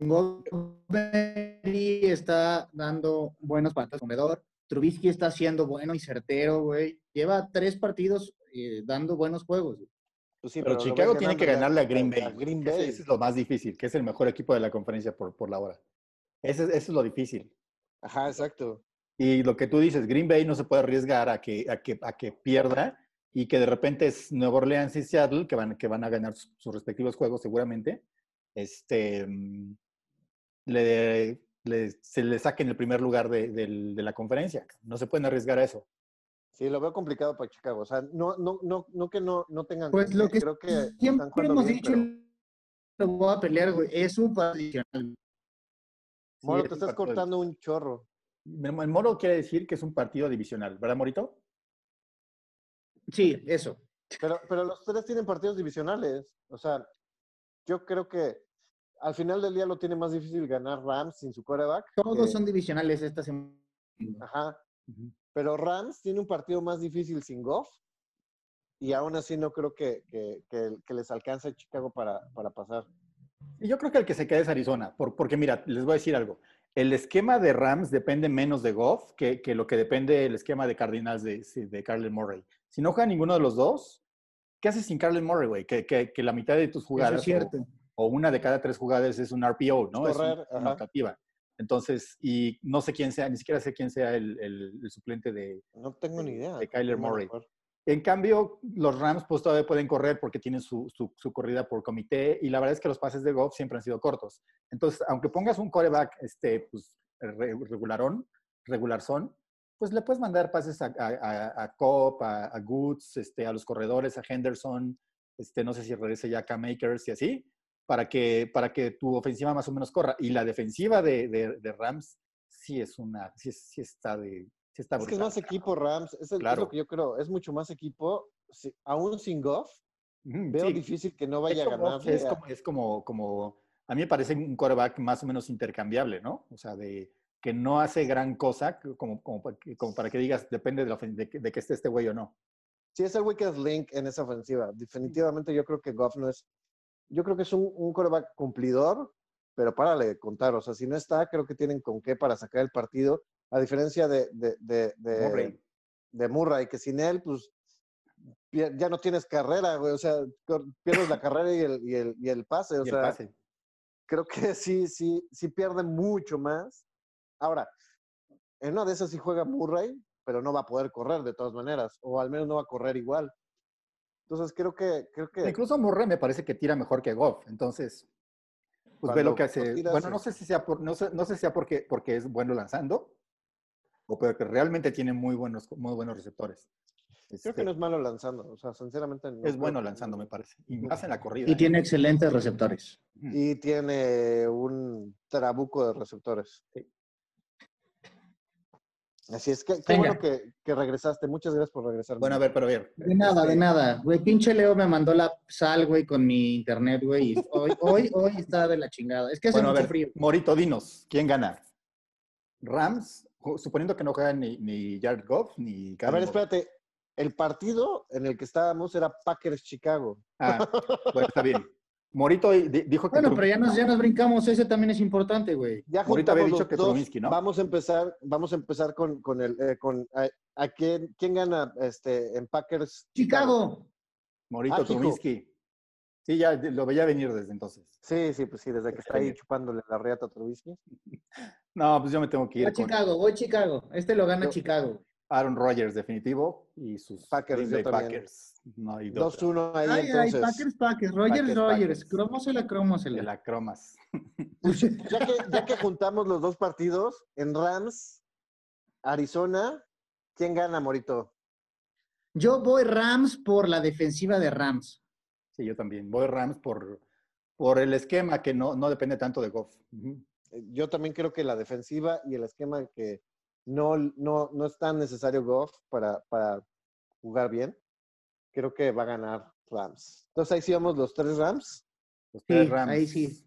Montgomery está dando buenos partidos comedor. Trubisky está siendo bueno y certero, güey. Lleva tres partidos eh, dando buenos juegos. güey. Pues sí, Pero Chicago tiene que ganarle a Green Bay. a Green Ese- Bay. Ese es lo más difícil, que es el mejor equipo de la conferencia por, por la hora. Ese, es- eso es lo difícil. Ajá, exacto. Y lo que tú dices, Green Bay no se puede arriesgar a que, a que, a que pierda y que de repente es Nueva Orleans y Seattle que van, que van a ganar sus, sus respectivos juegos seguramente. Este, mm, le, le- se le saquen el primer lugar de, la conferencia. No se pueden arriesgar a eso. Sí, lo veo complicado para Chicago. O sea, no, no, no, no que no, no tengan. Pues lo que creo que siempre hemos bien, dicho, pero- lo voy a pelear, güey. Es un adicional. Moro, Sí, te estás cortando un chorro. El Moro quiere decir que es un partido divisional, ¿verdad, Morito? Sí, eso. Pero, pero los tres tienen partidos divisionales. O sea, yo creo que al final del día lo tiene más difícil ganar Rams sin su quarterback. Todos que- son divisionales esta semana. Ajá. Pero Rams tiene un partido más difícil sin Goff. Y aún así no creo que, que, que- que les alcance a Chicago para, para pasar. Y yo creo que el que se quede es Arizona, por- porque mira, les voy a decir algo. El esquema de Rams depende menos de Goff que, que lo que depende el esquema de Cardinals de, de Carlen Murray. Si no juega ninguno de los dos, ¿qué haces sin Carlen Murray, güey? Que, que- que la mitad de tus Eso jugadas es cierto. O, o una de cada tres jugadas es un RPO, ¿no? Es Es, un- correr, una optativa. Entonces, y no sé quién sea, ni siquiera sé quién sea el, el- el suplente de, No tengo ni de- idea. de Kyler ¿Cómo van a Murray. En cambio, los Rams pues todavía pueden correr porque tienen su, su- su corrida por comité y la verdad es que los pases de Goff siempre han sido cortos. Entonces, aunque pongas un coreback este, pues, re- regularón, regular son, pues le puedes mandar pases a, a, a- a Cobb, a, a Goods, este, a los corredores, a Henderson, este, no sé si regrese ya a Makers y así, para que, para que tu ofensiva más o menos corra. Y la defensiva de, de- de Rams sí es una, sí, sí está de... Sí está Es que es más equipo Rams. Es, el- es Claro. lo que yo creo. Es mucho más equipo. Sí, aún sin Goff, veo difícil que no vaya a ganar. Es como, es como, como, a mí me parece un quarterback más o menos intercambiable, ¿no? O sea, de que no hace gran cosa, como, como, como para que digas, depende de, la de, que, de que esté este güey o no. Sí, es el weakest link en esa ofensiva. Definitivamente yo creo que Goff no es. Yo creo que es un, un quarterback cumplidor, pero párale de contar. O sea, si no está, creo que tienen con qué para sacar el partido. A diferencia de, de, de, de- Murray. de Murray, que sin él, pues ya no tienes carrera, güey. O sea, pierdes la carrera y el, y el, y el pase. O Y el sea, pase. creo que sí, sí, sí pierde mucho más. Ahora, en una de esas sí juega Murray, pero no va a poder correr de todas maneras, o al menos no va a correr igual. Entonces creo que, creo que Incluso Murray me parece que tira mejor que Goff. Entonces, pues ve lo que hace. Bueno, no sé si sea, por, no sé, no sé si sea porque, porque es bueno lanzando o porque realmente tiene muy buenos, muy buenos receptores. creo que Este, no es malo lanzando. O sea, sinceramente no es bueno lanzando, me parece. Y más en la corrida. Y ¿eh? tiene excelentes receptores. Y tiene un trabuco de receptores. Sí. Así es que qué bueno que, que regresaste. Muchas gracias por regresar. Bueno, a ver, pero a ver. De nada, de este, nada. Güey, pinche Leo me mandó la sal, güey, con mi internet, güey. Y hoy, hoy, hoy está de la chingada. Es que hace Bueno, a mucho ver, frío. Morito, dinos, ¿quién gana? Rams, suponiendo que no juegan ni, ni Jared Goff ni A ver, espérate. El partido en el que estábamos era Packers Chicago. Ah, bueno, está bien. Morito di- dijo que Bueno, pero ya nos, ya nos brincamos. Ese también es importante, güey. Ya Ahorita había dicho que dos. Trubisky, ¿no? Vamos a empezar, vamos a empezar con, con el eh, con a, a quién, quién gana este en Packers Chicago. Morito Ah. Sí, ya lo veía venir desde entonces. Sí, sí, pues sí, desde que está ahí chupándole la riata a Trubisky. No, pues yo me tengo que Voy ir a con Chicago, voy a Chicago. Este lo gana Yo- Chicago. Aaron Rodgers, definitivo, y sus Packers. Packers. No otra. 2-1 ahí Ay, ay, entonces. Packers, Packers. Rogers, Packers, Rogers. Packers. Cromosela, De cromosela. la cromas. Pues, ya, que, ya que juntamos los dos partidos, en Rams, Arizona, ¿quién gana, Morito? Yo voy Rams por la defensiva de Rams. Sí, yo también. Voy Rams por, por el esquema que no, no depende tanto de Goff. Eh, Yo también creo que la defensiva y el esquema que no, no, no es tan necesario Goff para, para jugar bien, creo que va a ganar Rams. Entonces ahí sí vamos los tres Rams. Los Sí, tres Rams. ahí sí.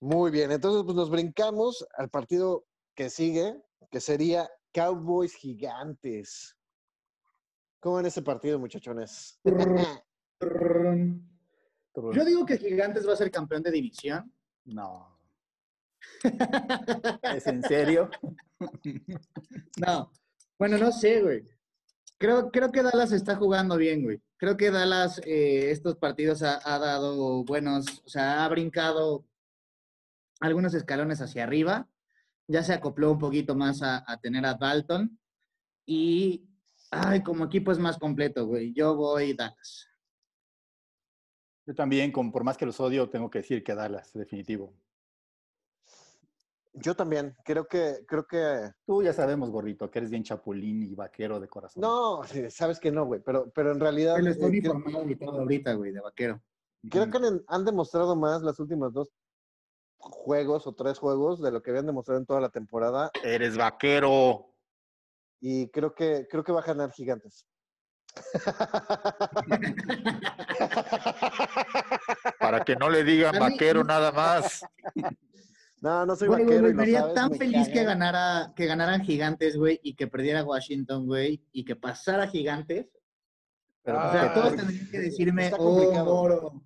Muy bien, entonces pues nos brincamos al partido que sigue, que sería Cowboys Gigantes. ¿Cómo en ese partido, muchachones? Yo digo que Gigantes va a ser campeón de división. No. ¿Es en serio? No. Bueno, no sé, güey. Creo, creo que Dallas está jugando bien, güey. Creo que Dallas eh, estos partidos ha, ha dado buenos, o sea, ha brincado algunos escalones hacia arriba. Ya se acopló un poquito más a, a tener a Dalton. Y, ay, como equipo es más completo, güey. Yo voy Dallas. Yo también, con, por más que los odio, tengo que decir que Dallas, definitivo. Yo también, creo que, creo que. Tú ya sabemos, gordito, que eres bien chapulín y vaquero de corazón. No, sabes que no, güey, pero, pero en realidad. Está eh, creo, uniformado y todo ahorita, güey, de vaquero. creo que han, han demostrado más las últimas dos juegos o tres juegos de lo que habían demostrado en toda la temporada. Eres vaquero. Y creo que, creo que va a ganar Gigantes. Para que no le digan vaquero nada más. No, no soy Güey, vaquero. güey, me sabes, tan me feliz que ganara, que ganaran Gigantes, güey, y que perdiera Washington, güey, y que pasara Gigantes. Pero O Ah, sea, todos tendrían que decirme, está oh. Moro.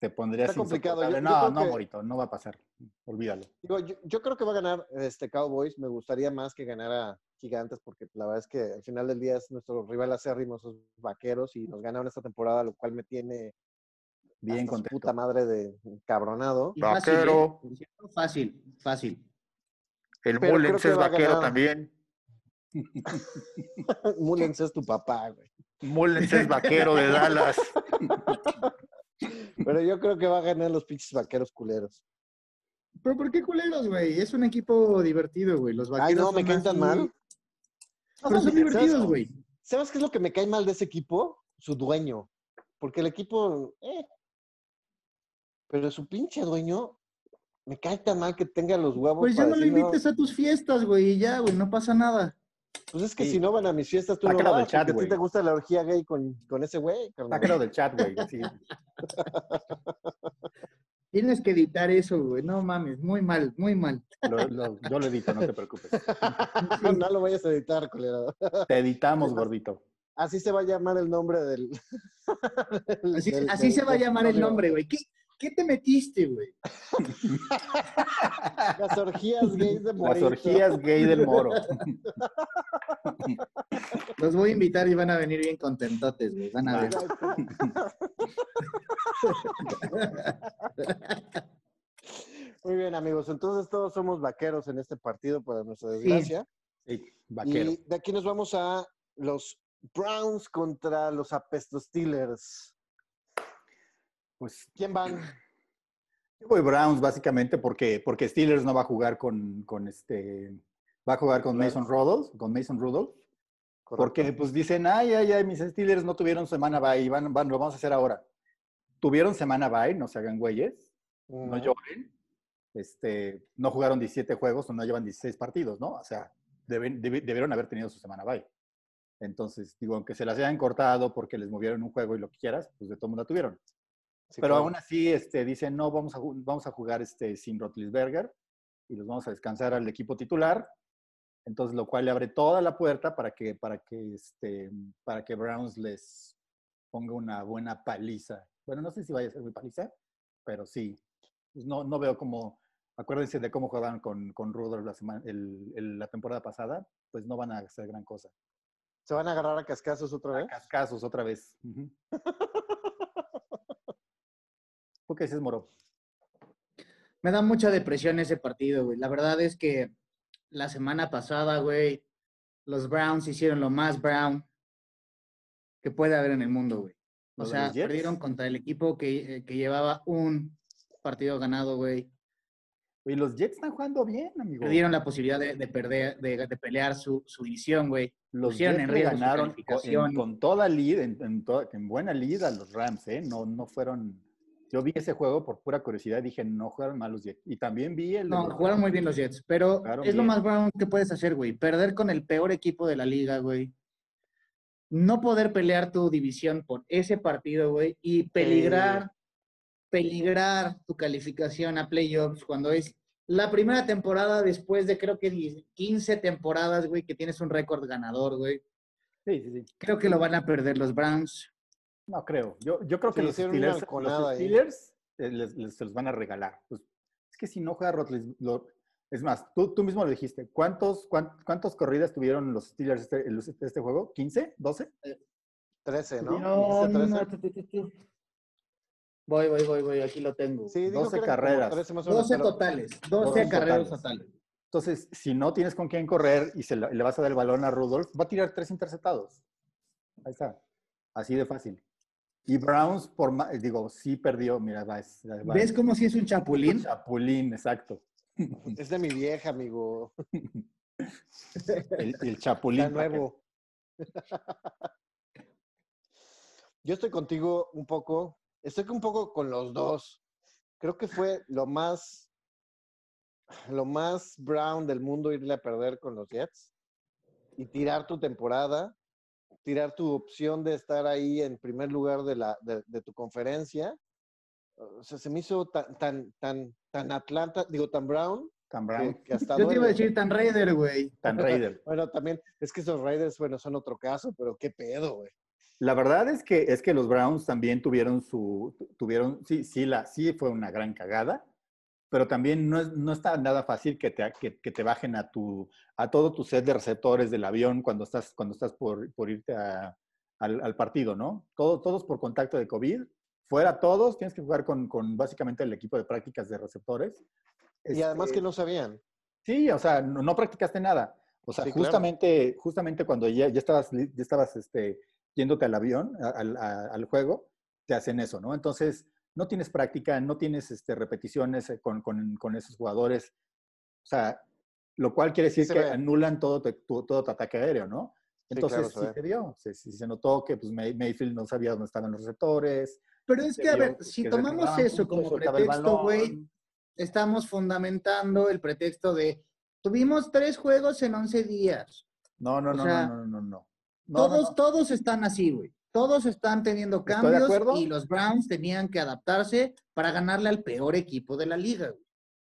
te pondrías está complicado. Yo- yo No, creo no, que- Morito, no va a pasar. Olvídalo. Digo, yo, yo creo que va a ganar este Cowboys. Me gustaría más que ganara Gigantes, porque la verdad es que al final del día es nuestro rival acérrimo, esos vaqueros, y nos ganaron esta temporada, lo cual me tiene Bien contento. puta madre de cabronado. Vaquero. ¿eh? Fácil, fácil. El Mullens es vaquero también. Mullens es tu papá, güey. Mullens es vaquero de Dallas. Pero yo creo que va a ganar los pinches vaqueros culeros. ¿Pero por qué culeros, güey? Es un equipo divertido, güey. Los vaqueros Ay, no, me caen tan mal. Pero son divertidos, güey. ¿Sabes qué es lo que me cae mal de ese equipo? Su dueño. Porque el equipo, eh. Pero su pinche dueño me cae tan mal que tenga los huevos. Pues ya para no lo invites a tus fiestas, güey, y ya, güey, no pasa nada. Pues es que Sí. si no van a mis fiestas, tú no Sácalo del vas, chat, porque a ti te gusta la orgía gay con, con ese güey. Sácalo del chat, güey. sí. Tienes que editar eso, güey. No mames, muy mal, muy mal. Lo- lo- yo lo edito, no te preocupes. no lo vayas a editar, culero. Te editamos, gordito. Así se va a llamar el nombre del... Así, del- así del- se va a llamar el nombre, güey. ¿Qué, ¿Qué te metiste, güey? Las orgías gays de Las Morito. orgías gay del moro. Los voy a invitar y van a venir bien contentotes, güey. Van a ver. Muy bien, amigos. Entonces todos somos vaqueros en este partido, para nuestra desgracia. Sí, vaquero. Y de aquí nos vamos a los Browns contra los apestos Steelers. Pues ¿Quién van? yo voy Browns básicamente porque, porque Steelers no va a jugar con, con este. Va a jugar con Mason Rudolph, con Mason Rudolph. Porque pues dicen, ay, ay, ay, mis Steelers no tuvieron semana bye, van, van, lo vamos a hacer ahora. Tuvieron semana bye, no se hagan güeyes, no lloren. Este, no jugaron 17 juegos o no llevan 16 partidos, ¿no? O sea, deben- debi- debieron haber tenido su semana bye. Entonces, digo, aunque se las hayan cortado porque les movieron un juego y lo que quieras, pues de todo mundo la tuvieron. Sí, Pero claro. aún así, este, dicen, no, vamos a, vamos a jugar este, sin Rotlisberger y los vamos a descansar al equipo titular. Entonces, lo cual le abre toda la puerta para que, para que, este, para que Browns les ponga una buena paliza. Bueno, no sé si vaya a ser muy paliza, pero sí. Pues no, no veo como, acuérdense de cómo jugaban con, con Rudolph la, semana, el- el- la temporada pasada, pues no van a hacer gran cosa. ¿Se van a agarrar a cascazos otra vez? Cascazos otra vez. Ujú. ¿Tú qué dices, Moro? Me da mucha depresión ese partido, güey. La verdad es que la semana pasada, güey, los Browns hicieron lo más Brown que puede haber en el mundo, güey. O ¿Lo de sea, perdieron contra el equipo que, eh, que llevaba un partido ganado, güey. Y los Jets están jugando bien, amigo. Perdieron la posibilidad de, de perder, de, de pelear su, su división, güey. Los Jets en riesgo ganaron co- calificación. en- con toda lead, en, en buena lead a los Rams, ¿eh? No, no fueron... Yo vi ese juego por pura curiosidad y dije, no jugaron mal los Jets. Y también vi el... No, jugaron muy bien los Jets, pero Jugaron es lo más Brown que puedes hacer, güey. Perder con el peor equipo de la liga, güey. No poder pelear tu división por ese partido, güey, y peligrar peligrar tu calificación a playoffs cuando es la primera temporada después de creo que 10 15 temporadas, güey, que tienes un récord ganador, güey. Sí, sí, sí. Creo que lo van a perder los Browns. No creo. Yo, yo creo que Sí, los hicieron una Steelers, los. Steelers eh, les, les- se los van a regalar. Pues, es que si no juega Rotlis, lo- es más, tú, tú mismo lo dijiste. ¿Cuántos, cuán- ¿Cuántas corridas tuvieron los Steelers este, el- este juego? ¿15? ¿12? 13, ¿no? No, Dijiste no, 13. tu, tu, tu, tu. Voy, voy, voy, voy, aquí lo tengo. Sí, dijo 12 que eran como carreras. 13 más o menos, 12 pero- totales, 12 12 acarreos totales. totales. Entonces, si no tienes con quién correr y se le, le vas a dar el balón a Rudolph, va a tirar tres interceptados. Ahí está. Así de fácil. Y Browns, por ma- digo, sí perdió. Mira, va, es- va- ¿Ves cómo si es un chapulín? Chapulín, exacto. Es de mi vieja, amigo. El, el chapulín. Está nuevo. Yo estoy contigo un poco, estoy un poco con los dos. Creo que fue lo más, lo más Brown del mundo irle a perder con los Jets y tirar tu temporada, tirar tu opción de estar ahí en primer lugar de, la, de, de tu conferencia. O sea, se me hizo tan, tan, tan, tan Atlanta, digo, tan Brown, Tan que, Brown, que hasta Yo te iba a decir tan Raider, güey. tan Raider. Bueno, también, es que esos Raiders, bueno, son otro caso, pero qué pedo, güey. La verdad es que, es que los Browns también tuvieron su, tu- tuvieron, sí, sí, la, sí fue una gran cagada, pero también no, es, no está nada fácil que te, que, que te bajen a tu, a todo tu set de receptores del avión cuando estás, cuando estás por, por irte a- al, al partido, ¿no? Todo, todos por contacto de COVID. Fuera todos, tienes que jugar con, con básicamente el equipo de prácticas de receptores. Y además Este, que no sabían. Sí, o sea, no, no practicaste nada. O sea, Sí, claro. justamente, justamente cuando ya, ya estabas, ya estabas este, yéndote al avión, al, al juego, te hacen eso, ¿no? Entonces, no tienes práctica, no tienes este, repeticiones eh, con, con- con esos jugadores. O sea, lo cual quiere decir que ve. anulan todo tu, tu- todo tu ataque aéreo, ¿no? Sí, Entonces, claro, se sí se vio. Se, sí se notó que pues, May- Mayfield no sabía dónde estaban los receptores. Pero es que, a ver, si tomamos eso como pretexto, güey, estamos fundamentando el pretexto de tuvimos tres juegos en 11 días. No, no, no, no, no, no, todos, no. todos están así, güey. Todos están teniendo cambios y los Browns tenían que adaptarse para ganarle al peor equipo de la liga.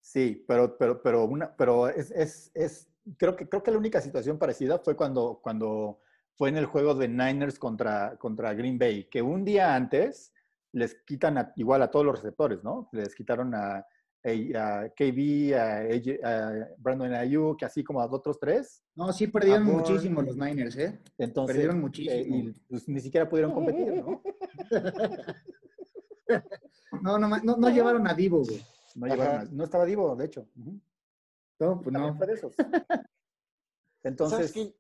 Sí, pero, pero, pero, una, pero es, es, es, creo que, creo que la única situación parecida fue cuando, cuando fue en el juego de Niners contra, contra Green Bay, que un día antes les quitan a- igual a todos los receptores, ¿no? Les quitaron a, a, a KB, a, Brandon Ayuk, así como a otros tres. No, sí perdieron Amor. muchísimo los Niners, ¿eh? Entonces, Perdieron eh, muchísimo. y pues, ni siquiera pudieron competir, ¿no? No, no, no, no llevaron a Divo, güey. No, a- estaba Divo, de hecho. No, pues También no. fue de esos. ¿Sabes Entonces, qué?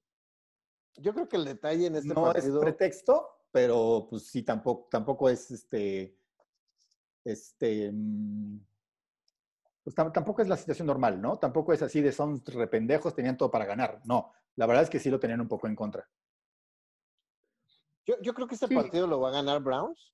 Yo creo que el detalle en este no partido. es pretexto, pero pues sí, tampoco, tampoco es este, este, mm, pues tam- tampoco es la situación normal, ¿no? Tampoco es así de son rependejos, tenían todo para ganar. No, la verdad es que sí lo tenían un poco en contra. Yo, yo creo que este Sí. partido lo va a ganar Browns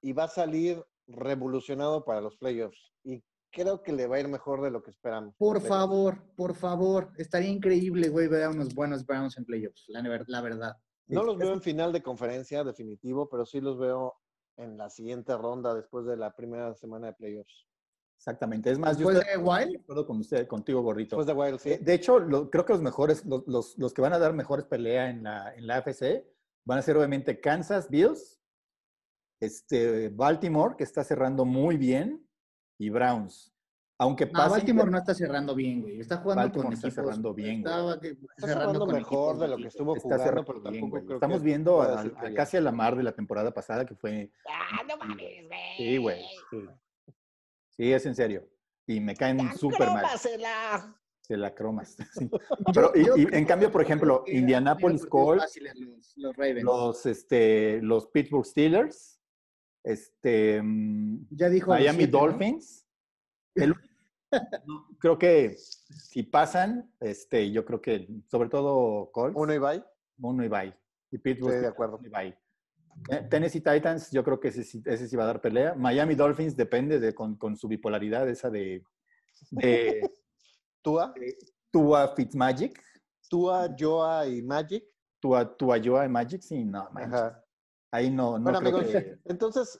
y va a salir revolucionado para los playoffs. Y creo que le va a ir mejor de lo que esperamos. Por favor, por favor. Estaría increíble, güey, ver a unos buenos Browns en playoffs, la, ver- la verdad. No Sí, los veo en final de conferencia, definitivo, pero sí los veo en la siguiente ronda después de la primera semana de playoffs. Exactamente. Es más, yo Después estoy de Wild, de acuerdo con usted, contigo, Gorrito. Después de Wild, sí. Eh, De hecho, lo- creo que los mejores, los, los- los que van a dar mejores pelea en la, en la AFC van a ser obviamente Kansas, Bills, este, Baltimore, que está cerrando muy bien, y Browns. Aunque no, pase. Baltimore no está cerrando bien, güey. Está jugando Baltimore con está equipos. cerrando bien, güey. Está cerrando mejor de lo que estuvo está jugando, cerrando pero bien, tampoco güey. creo Estamos que viendo a, casi a la mar de la temporada pasada, que fue. Ah, no mames, güey. Sí, güey. Sí. Sí, es en serio. Y me caen súper mal. Se la cromas. sí. Pero, y- y en cambio, por ejemplo, Indianapolis Colts, Los, los Ravens. los, este, los Pittsburgh Steelers, este, mm, ya dijo a los Miami siete, ¿no? Dolphins. El- no, creo que si pasan, este, yo creo que sobre todo Colts, Uno y bye. uno y bye. Y Pittsburgh de acuerdo. uno y bye. Eh, Tennessee Titans, yo creo que ese, sí- ese sí va a dar pelea. Miami Dolphins depende de con, con su bipolaridad esa de, de Tua, Tua Fitzmagic, Tua, Joa y Magic. Tua, Tua Joa y Magic, sí, no, manches. Ajá. ahí no, no Bueno, creo amigos, que... entonces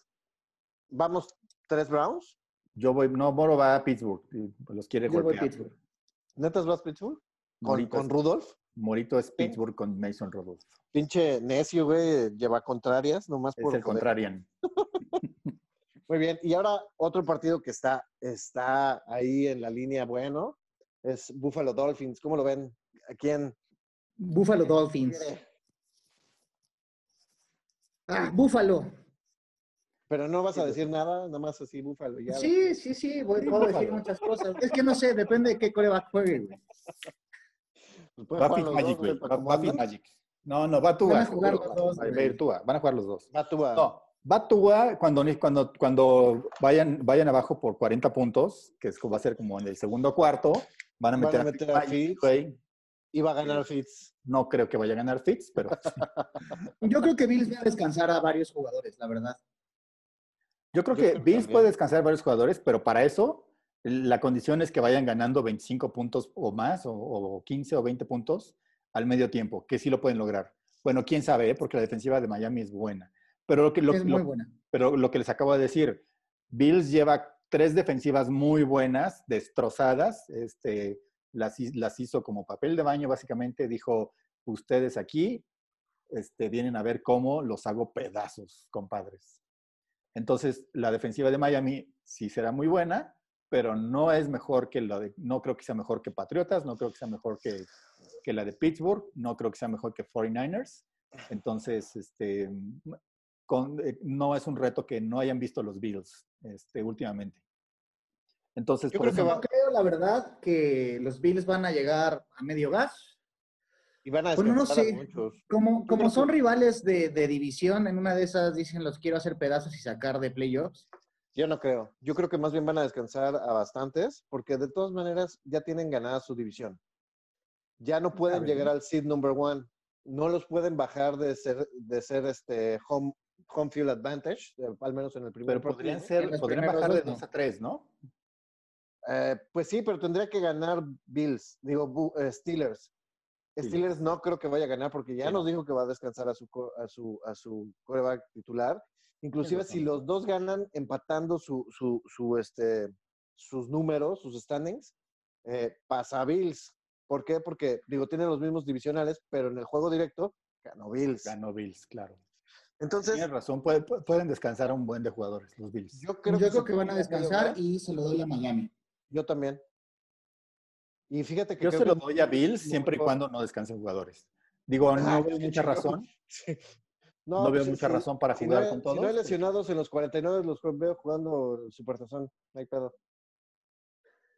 vamos tres Browns. Yo voy, no, Moro va a Pittsburgh. Los quiere Yo voy golpear. Pittsburgh. ¿Netas vas Pittsburgh? ¿Con, con Rudolph? Morito es Pittsburgh con Mason Rudolph. Pinche necio, güey, lleva contrarias, nomás Es por el joder. contrarian. Muy bien, y ahora otro partido que está, está ahí en la línea bueno es Buffalo Dolphins. ¿Cómo lo ven? ¿A quién? Buffalo Dolphins. Ah, Buffalo. Pero no vas a decir nada, nada más así Buffalo. Ya. Sí, sí, sí, voy, Sí, puedo decir Buffalo. muchas cosas. Es que no sé, depende de qué coreback juegue, güey. Pues los Magic, güey. andan. Magic. No, no, va Tua. Van a jugar los dos, Va a ir Tua, Van a jugar los dos. Va Tua. No, va Tua cuando, cuando, cuando vayan, vayan abajo por 40 puntos, que es, va a ser como en el segundo cuarto, van a Van meter, a a meter a Magic, Fitz. güey. Y va a ganar Fitz. No creo que vaya a ganar Fitz, pero Yo creo que Bills va a descansar a varios jugadores, la verdad. yo creo Yo que creo Bills también. puede descansar varios jugadores, pero para eso la condición es que vayan ganando 25 puntos o más, o, o 15 o 20 puntos al medio tiempo, que sí lo pueden lograr. Bueno, quién sabe, ¿eh? porque la defensiva de Miami es buena. Pero lo que, lo, es lo- muy buena. pero lo que les acabo de decir, Bills lleva tres defensivas muy buenas, destrozadas, este, las, las hizo como papel de baño, básicamente dijo, ustedes aquí este, vienen a ver cómo los hago pedazos, compadres. Entonces, la defensiva de Miami sí será muy buena, pero no es mejor que la de, no creo que sea mejor que Patriotas, no creo que sea mejor que, que la de Pittsburgh, no creo que sea mejor que 49ers. Entonces, este, con- eh, no es un reto que no hayan visto los Bills este, últimamente. Entonces, Yo por creo que eso- va- Yo creo, la verdad, que los Bills van a llegar a medio gas. Y van a Bueno, no descansar a sé. muchos. Como, como son que- rivales de, de división, en una de esas dicen los quiero hacer pedazos y sacar de playoffs. Yo no creo. Yo creo que más bien van a descansar a bastantes, porque de todas maneras ya tienen ganada su división. Ya no pueden llegar al seed number one. No los pueden bajar de ser, de ser este home, home field advantage, eh, al menos en el primer pero podrían partido. ser, podrían bajar de dos, no. 2 a 3, ¿no? Eh, pues sí, pero tendría que ganar Bills, digo, Bu- eh, Steelers. Sí. Steelers no creo que vaya a ganar porque ya Sí, nos no. dijo que va a descansar a su, a su, a su quarterback titular. Inclusive si los dos ganan empatando su, su, su, este, sus números, sus standings, eh, pasa a Bills. ¿Por qué? Porque, digo, tienen los mismos divisionales, pero en el juego directo ganó Bills. Ganó Bills, claro. Entonces, Tienes razón, puede- pu- pueden descansar a un buen de jugadores, los Bills. yo Yo creo creo, que, se que van a descansar y se lo doy a Miami. Yo también. Y fíjate que Yo creo se lo doy a Bills siempre y cuando no descansen jugadores. Digo, Ah, no veo qué mucha razón. Sí. No, pues, veo sí, mucha sí. razón para Si jugar no hay- con Si no hay todos. lesionados en los 49 los veo jugando Supertazón. No hay pedo.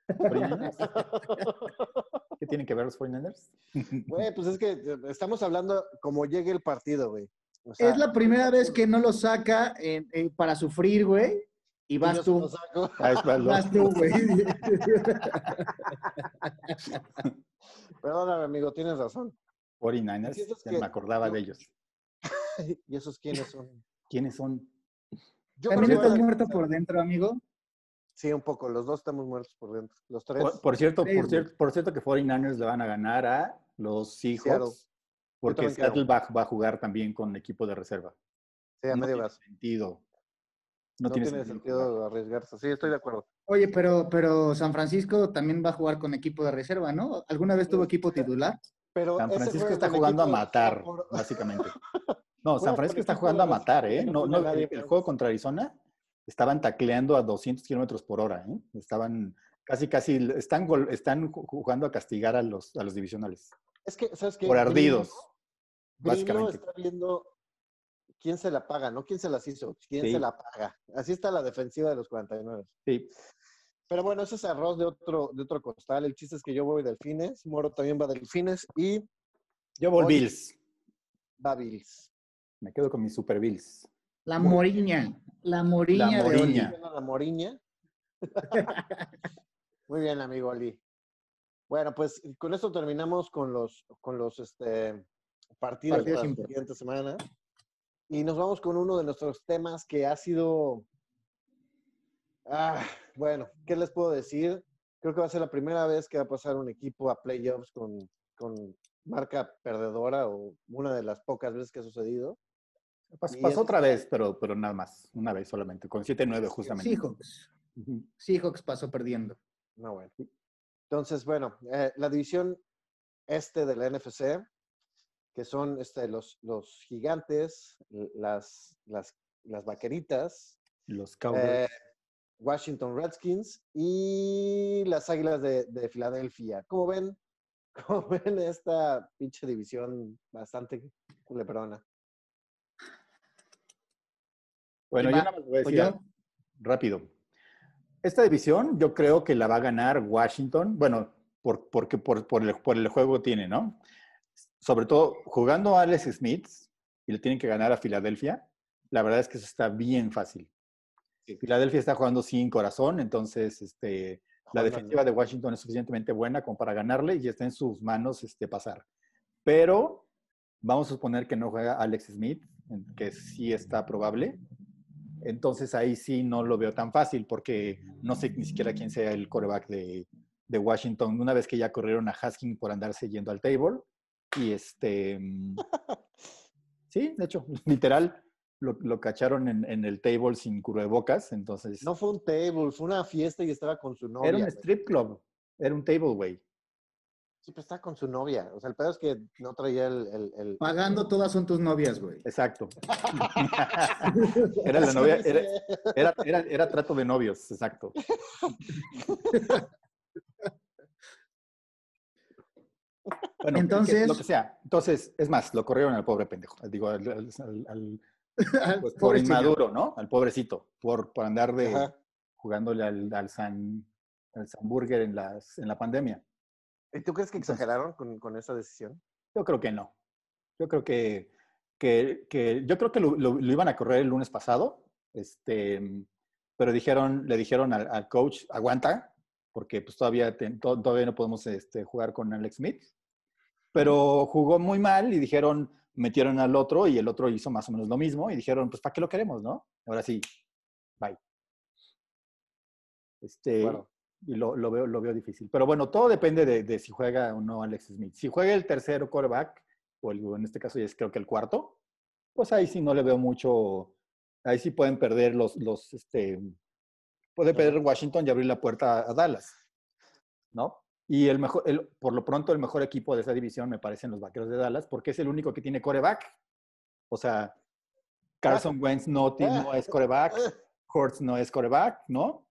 49ers. ¿Qué tienen que ver los 49ers? Güey, pues es que eh, estamos hablando como llegue el partido, güey. O sea, Es la primera vez que no lo saca en- en- para sufrir, güey. Y vas tú. Vas tú, güey. Perdóname, amigo, tienes razón. 49ers, Sí, esos ya que- me acordaba yo- de ellos. ¿Y esos quiénes son? ¿Quiénes son? Yo ¿También que estás muerto por dentro, amigo? Sí, un poco. Los dos estamos muertos por dentro. Los tres. Por, por cierto, Sí, por cierto, por cierto que 49ers le van a ganar a los Seattle. Seahawks. Porque también creo. Seattle va, va a jugar también con equipo de reserva. sí, a no medio tiene sentido. No, No, tiene, jugar. sentido arriesgarse. Sí, estoy de acuerdo. Oye, pero, pero San Francisco también va a jugar con equipo de reserva, ¿no? ¿Alguna vez tuvo equipo titular? Pero San Francisco está jugando a matar, por- básicamente. No, San Francisco está jugando a matar, ¿eh? no No, el, el juego contra Arizona estaban tacleando a 200 kilómetros por hora, ¿eh? Estaban casi, casi, están, están ju- jugando a castigar a los, a los divisionales. Es que, ¿sabes qué? Por ardidos, Grillo básicamente. está viendo quién se la paga, no quién se las hizo, quién Sí. se la paga. Así está la defensiva de los 49. Sí, Pero bueno, ese es arroz de otro, de otro costal. El chiste es que yo voy delfines, Moro también va delfines y yo voy. Bills. va Bills. Me quedo con mis Super Bills. La Moriña. La Moriña La de Moriña. La Moriña. Muy bien, amigo Ali. Bueno, pues con esto terminamos con los, con los este, partidos, Partidos para la siguiente semana. Y nos vamos con uno de nuestros temas que ha sido. Ah, bueno, ¿qué les puedo decir? Creo que va a ser la primera vez que va a pasar un equipo a playoffs con, con marca perdedora o una de las pocas veces que ha sucedido. Pasó, otra vez, pero, pero nada más, una vez solamente, con 7-9 justamente. Seahawks. Seahawks pasó perdiendo. No, bueno. Entonces, bueno, eh, la división este de la NFC, que son este, los, los gigantes, las, las, las vaqueritas, Los Cowboys. eh, Washington Redskins y las Águilas de, de Filadelfia. ¿Cómo ven? ¿Cómo ven esta pinche división bastante culebrona? Bueno, ¿quién yo nada más voy a ¿O decir rápido. Esta división yo creo que la va a ganar Washington, bueno, por, porque por, por el, por el juego tiene, ¿no? Sobre todo jugando a Alex Smith y le tienen que ganar a Filadelfia, la verdad es que eso está bien fácil. Filadelfia está jugando sin corazón, entonces este, la defensiva de Washington es suficientemente buena como para ganarle y está en sus manos este, pasar. Pero vamos a suponer que no juega Alex Smith, que sí está probable. Entonces ahí sí no lo veo tan fácil porque no sé ni siquiera quién sea el coreback de, de Washington. Una vez que ya corrieron a Haskins por andarse yendo al table. Y este... mm, Sí, de hecho, literal, lo, lo cacharon en, en el table sin cubrebocas. Entonces... No fue un table, fue una fiesta y estaba con su novia. Era un strip club. Era un table, güey. Sí, pero estaba con su novia. O sea, el pedo es que no traía el... el, el- Pagando todas son tus novias, güey. Exacto. era la novia, era, era, era, era trato de novios, exacto. Bueno, Entonces- lo que sea. Entonces, es más, lo corrieron al pobre pendejo. Digo, al, al- al- al- pues, por inmaduro, ¿no? Al pobrecito, por, por andar de Ajá. jugándole al, al San, al San Burger en, las, en la pandemia. ¿Y tú crees que exageraron con, con esa decisión? Yo creo que no. Yo creo que, que, que- yo creo que lo, lo- lo iban a correr el lunes pasado, este, pero dijeron, le dijeron al, al coach, aguanta, porque pues todavía, te- to- todavía no podemos este, jugar con Alex Smith. Pero jugó muy mal y dijeron, metieron al otro y el otro hizo más o menos lo mismo y dijeron, pues ¿para qué lo queremos, no? Ahora sí, bye. Este, Claro. Y lo, lo veo, lo veo difícil. Pero bueno, todo depende de, de si juega o no Alex Smith. Si juega el tercero quarterback, o el- en este caso ya es creo que el cuarto, pues ahí sí no le veo mucho. Ahí sí pueden perder los, los este, puede perder Washington y abrir la puerta a Dallas, ¿no? Y el mejor, el, por lo pronto el mejor equipo de esa división me parecen los Vaqueros de Dallas, porque es el único que tiene coreback. O sea, Carson Wentz no, no es coreback, Hurts no es coreback, ¿no?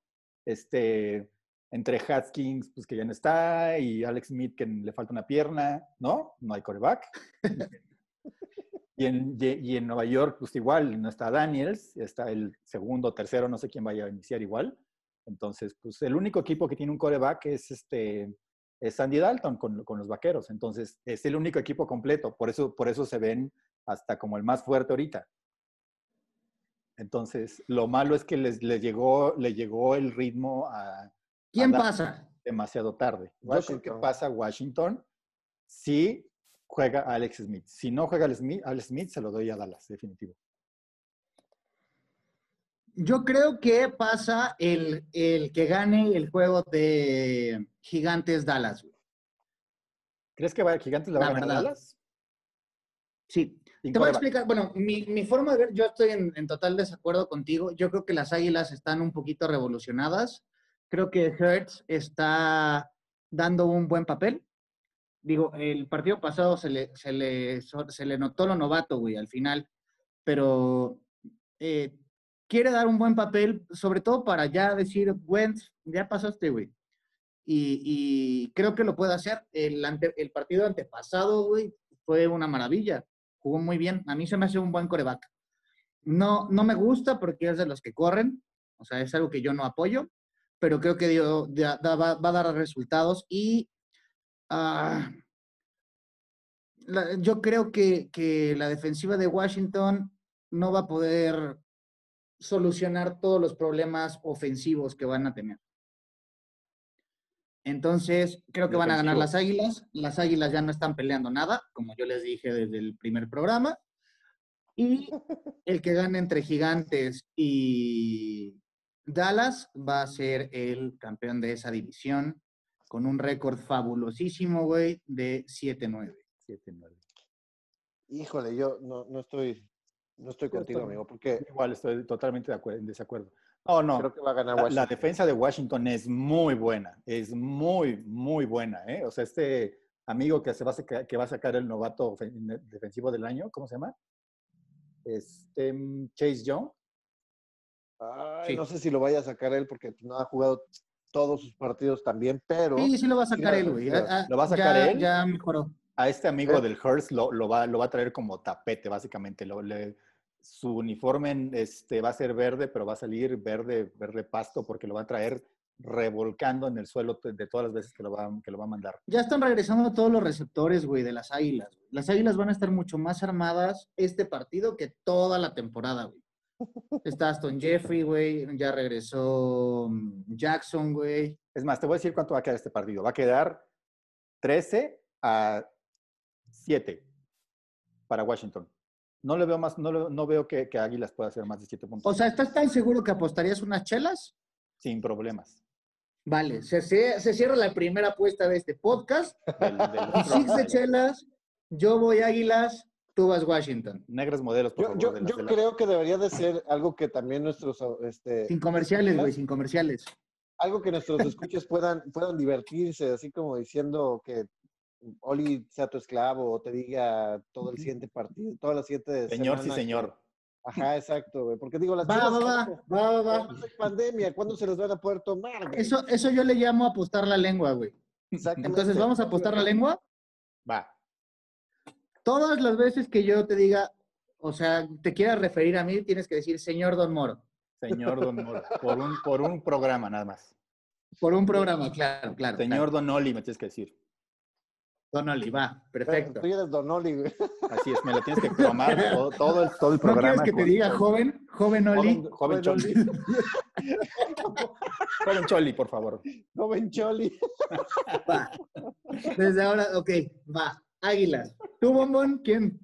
Este, entre Haskins, pues que ya no está, y Alex Smith, que le falta una pierna, ¿no? No hay coreback. y, en, y en Nueva York, pues igual, no está Daniels, está el segundo, tercero, no sé quién vaya a iniciar igual. Entonces, pues el único equipo que tiene un coreback es este es Sandy Dalton con, con los vaqueros. Entonces, es el único equipo completo. Por eso, por eso se ven hasta como el más fuerte ahorita. Entonces, lo malo es que les, les llegó, le llegó el ritmo a ¿Quién pasa? demasiado tarde. Yo creo que Washington. pasa Washington si juega Alex Smith. Si no juega Alex Smith, Alex Smith se lo doy a Dallas, definitivo. Yo creo que pasa el, el que gane el juego de Gigantes Dallas. güey. ¿Crees que va, Gigantes le va La a ganar. Dallas? Sí. Te voy a explicar, bueno, mi, mi forma de ver, yo estoy en, en total desacuerdo contigo. Yo creo que las Águilas están un poquito revolucionadas. Creo que Hertz está dando un buen papel. Digo, el partido pasado se le, se le, se le notó lo novato, güey, al final, pero eh, quiere dar un buen papel, sobre todo para ya decir, Wentz, ya pasaste, güey. Y, y creo que lo puede hacer. El, ante- el partido antepasado, güey, fue una maravilla. Jugó muy bien. A mí se me hace un buen coreback. No, no me gusta porque es de los que corren. O sea, es algo que yo no apoyo. Pero creo que dio- da- da- va, va a dar resultados. Y ah, la- yo creo que, que la defensiva de Washington no va a poder solucionar todos los problemas ofensivos que van a tener. Entonces, creo que van a ganar las Águilas. Las Águilas ya no están peleando nada, como yo les dije desde el primer programa. Y el que gane entre Gigantes y Dallas va a ser el campeón de esa división con un récord fabulosísimo, güey, de 7-9. 7-9. Híjole, yo no, no estoy No estoy Yo contigo, estoy- amigo, porque Igual estoy totalmente de en desacuerdo. No, no. creo que va a ganar La, la Washington. defensa de Washington es muy buena, es muy, muy buena, ¿eh? O sea, este amigo que, se va a sacar, que va a sacar el novato defensivo del año, ¿cómo se llama? Este, mm, Chase Young. Ay, Sí. No sé si lo vaya a sacar él porque no ha jugado todos sus partidos también, pero Sí, sí lo va a sacar él, güey. Ah, ah, ¿lo va a sacar ya- él? Ya mejoró. A este amigo Eh. del Hurst lo, lo va, lo va a traer como tapete, básicamente. Lo- le- su uniforme este, va a ser verde, pero va a salir verde, verde pasto, porque lo va a traer revolcando en el suelo de todas las veces que lo va, que lo va a mandar. Ya están regresando todos los receptores, güey, de las águilas. Las águilas van a estar mucho más armadas este partido que toda la temporada, güey. Está Aston Jeffrey, güey. Ya regresó mm, Jackson, güey. Es más, te voy a decir cuánto va a quedar este partido. Va a quedar 13 a 7 para Washington. No le veo más, no, le- no veo que, que Águilas pueda hacer más de 7 puntos. O sea, ¿estás tan seguro que apostarías unas chelas? sin problemas. Vale, se, se- se cierra la primera apuesta de este podcast. Del- del Y otro- six de chelas, yo voy Águilas, tú vas Washington. Negros modelos, por yo, favor. yo, de las yo de la- creo que debería de ser algo que también nuestros este, Sin comerciales, güey, sin comerciales. algo que nuestros escuchas puedan, puedan divertirse, así como diciendo que Oli sea tu esclavo o te diga todo el siguiente partido, todas las siete Señor, sí, señor. Ajá, exacto, güey. Porque digo, las Va, va, va, ¿cuándo? va, va, va. Cuando hay pandemia, ¿cuándo se les van a poder tomar? güey? Eso, eso yo le llamo apostar la lengua, güey. Exactamente. Entonces, ¿vamos a apostar la lengua? Va. Todas las veces que yo te diga, o sea, te quieras referir a mí, tienes que decir, señor Don Moro. Señor Don Moro. Por un, por un programa nada más. Por un programa, claro, claro. Señor Don Oli, me tienes que decir. Don Oli, va, perfecto. Tú eres Don Oli, güey. Así es, me lo tienes que tomar todo, todo el, todo el ¿No programa. quieres que te diga joven? Joven Oli. Joven, joven Choli. Joven Choli, por favor. Joven Choli. Va. Desde ahora, ok, va. Águilas. ¿Tú, Bombón? ¿Quién?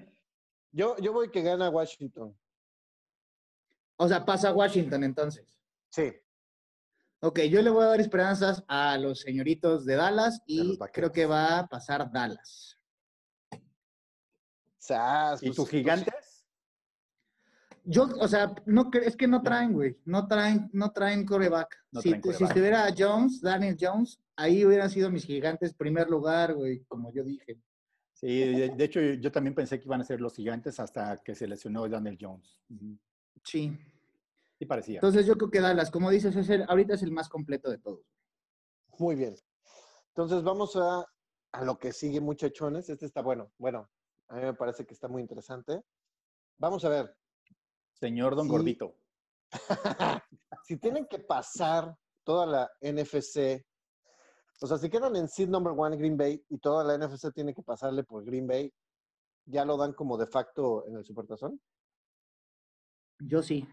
Yo, yo voy que gana Washington. O sea, pasa Washington entonces. Sí. Ok, yo le voy a dar esperanzas a los señoritos de Dallas y creo que va a pasar Dallas. Sas, ¿Y pues, tus gigantes? Yo, o sea, no es que no traen, güey. No traen, no traen coreback. No si, traen te- si estuviera Jones, Daniel Jones, ahí hubieran sido mis gigantes primer lugar, güey, como yo dije. Sí, de, de hecho yo, yo también pensé que iban a ser los gigantes hasta que se lesionó Daniel Jones. Sí. Sí parecía. Entonces yo creo que Dallas, como dices, es el, ahorita es el más completo de todos. Muy bien. Entonces vamos a, a lo que sigue, muchachones. Este está bueno. Bueno, a mí me parece que está muy interesante. Vamos a ver. Señor Don Sí. Gordito. si tienen que pasar toda la NFC, o sea, si quedan en seed number one Green Bay y toda la NFC tiene que pasarle por Green Bay, ¿ya lo dan como de facto en el Supertazón? Yo sí.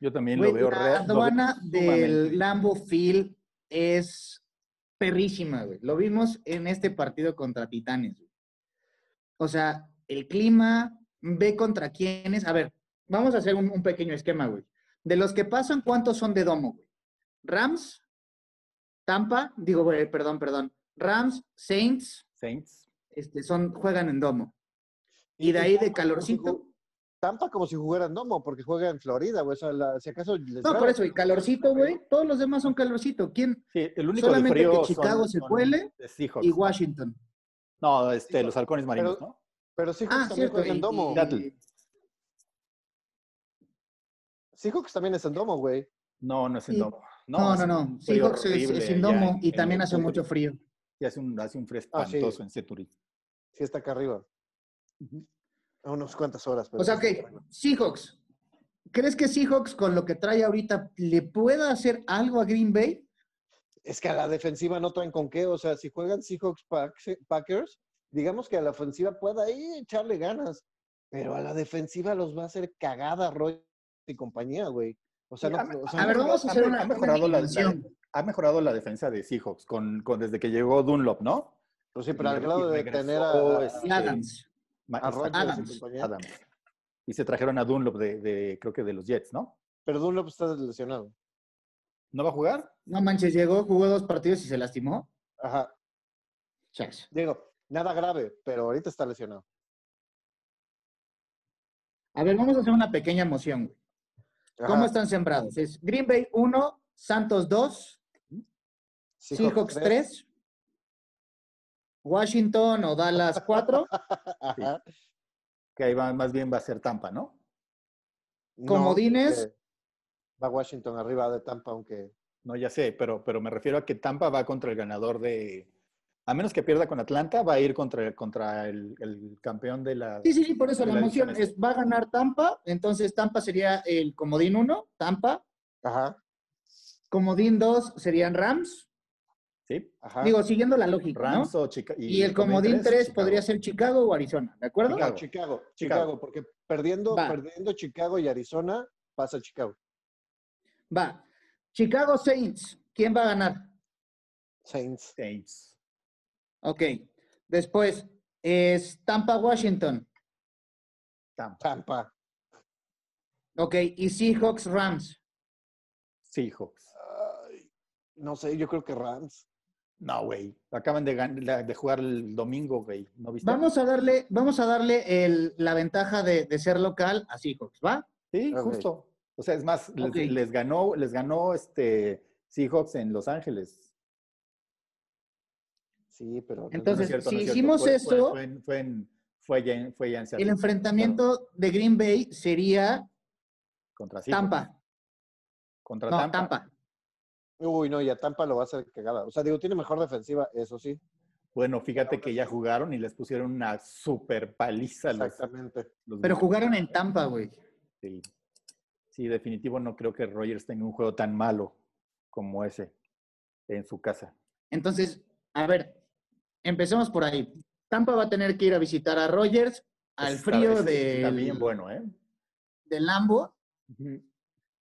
Yo también Güey, lo veo la re- lo veo aduana del Lambo Field es perrísima, güey. Lo vimos en este partido contra Titanes. güey. O sea, el clima, ve contra quiénes. A ver, vamos a hacer un, un pequeño esquema, güey. De los que pasan, ¿cuántos son de domo, güey? Rams, Tampa, digo, güey, perdón, perdón. Rams, Saints, Saints. este, son, juegan en domo. Y de ahí de Tampa como si calorcito. Tampa como si jugara en Domo, porque juega en Florida, güey. O sea, la- si acaso les No, por eso, y calorcito, güey. Todos los demás son calorcito. ¿Quién? Sí, el único de Solamente frío que son- Chicago se son cuele de Seahawks. Y Washington. No, este, los halcones marinos, Pero- ¿no? Pero Seahawks Ah, también cierto. juega en y- Domo. y- Seattle. Seahawks también es en Domo, güey. No, no es en Sí. domo. No, no, no. Seahawks es, es sin allá domo en- y también hace mucho frío. Sí, hace un, hace un frío Ah, sí. espantoso en Century. Sí está acá arriba. A unas cuantas horas. Pero O sea, ok. Seahawks. ¿Crees que Seahawks con lo que trae ahorita le pueda hacer algo a Green Bay? Es que a la defensiva no traen con qué. O sea, si juegan Seahawks Pack- Packers, digamos que a la ofensiva pueda ahí echarle ganas. Pero a la defensiva los va a hacer cagada Roy y compañía, güey. O sea, Sí, no, ha- o sea, A ver, vamos a ha- hacer ha una, una mejorado la-. Ha mejorado la defensa de Seahawks con, con desde que llegó Dunlop, ¿no? Pues sí, pero al grado de tener a, a- este, Adams. Ma- a Rodgers y Adams. Adams. Y se trajeron a Dunlop de, de, creo que de los Jets, ¿no? Pero Dunlop está lesionado. ¿No va a jugar? No manches, llegó, jugó dos partidos y se lastimó. Ajá. Chas. Digo, nada grave, pero ahorita está lesionado. A ver, vamos a hacer una pequeña moción, güey. ¿Cómo están sembrados? Es Green Bay 1, Santos 2, Seahawks 3, Washington o Dallas 4, Ajá. Que ahí va, más bien va a ser Tampa, ¿no? No, Comodines. va Washington arriba de Tampa, aunque. No, ya sé, pero, pero me refiero a que Tampa va contra el ganador de. A menos que pierda con Atlanta, va a ir contra, contra el, el campeón de la. Sí, sí, sí, por eso la la moción división es, va a ganar Tampa, entonces Tampa sería el comodín 1, Tampa, Ajá, comodín 2 serían Rams, Sí. ajá. digo, siguiendo la lógica, Rams ¿no? o Chicago. Y el comodín 3 podría ser Chicago o Arizona, ¿de acuerdo? Chicago. Chicago, Chicago, Chicago. porque perdiendo, Va. perdiendo Chicago y Arizona, pasa Chicago. Va. Chicago Saints, ¿quién va a ganar? Saints. Saints. Ok. Después es Tampa Washington. Tampa. Tampa. Ok. Y Seahawks Rams. Seahawks. Ay, no sé, yo creo que Rams. No, güey. Acaban de, de jugar el domingo, güey. ¿No viste? Vamos a darle, vamos a darle el- la ventaja de, de ser local a Seahawks, ¿va? Sí, justo. O sea, es más, les, les ganó, les ganó este Seahawks en Los Ángeles. Sí, pero. No, no es Entonces, no si es hicimos Fue- eso- Fue, en- fue, en- fue ya en- fue ya en El enfrentamiento de Green Bay sería contra. Tampa. Contra No, Tampa. Tampa. Uy, no, y a Tampa lo va a hacer cagada. O sea, digo, tiene mejor defensiva, eso sí. Bueno, fíjate que ya jugaron y les pusieron una super paliza. Exactamente. los Pero jugaron en Tampa, güey. Sí. Sí, definitivo no creo que Rogers tenga un juego tan malo como ese en su casa. Entonces, a ver, empecemos por ahí. Tampa va a tener que ir a visitar a Rogers al Está- frío de, Está bien bueno, ¿eh? del Lambo.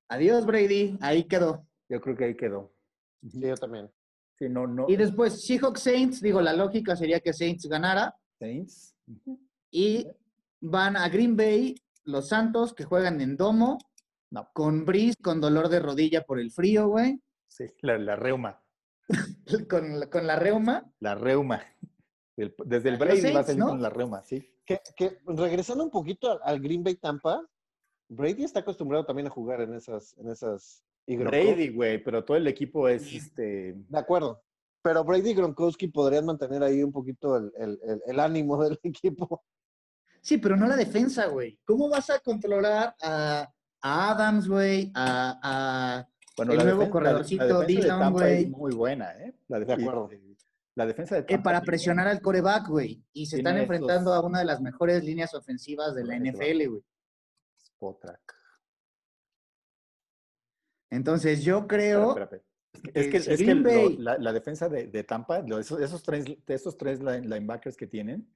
Adiós, Brady. Ahí quedó. Yo creo que ahí quedó. Sí, yo también. Sí, no, no. Y después, Seahawks Saints. Digo, la lógica sería que Saints ganara. Saints. Y van a Green Bay, los Santos, que juegan en domo, No. con Breeze, con dolor de rodilla por el frío, güey. Sí, la, la reuma. Con, la- con la reuma. La reuma. El- desde el Brady va a salir ¿no? con la reuma, sí. Que, que regresando un poquito al, al Green Bay Tampa, Brady está acostumbrado también a jugar en esas, en esas y Gronkowski- Brady, güey, pero todo el equipo es este. De acuerdo. Pero Brady y Gronkowski podrían mantener ahí un poquito el, el- el- el ánimo del equipo. Sí, pero no la defensa, güey. ¿Cómo vas a controlar a, a Adams, güey? A, a- Bueno, El la nuevo defen- la- corredorcito la defensa de Dillon, Tampa es güey. muy buena, ¿eh? La De acuerdo. La defensa de eh, Tampa para presionar al coreback, güey? Y se están enfrentando a una de las mejores líneas ofensivas de la. NFL, güey. Spotrac. Entonces, yo creo... espera, espera. Es que, es que es lo- Bay- la, la defensa de, de Tampa, lo- esos, esos tres, esos tres line- linebackers que tienen,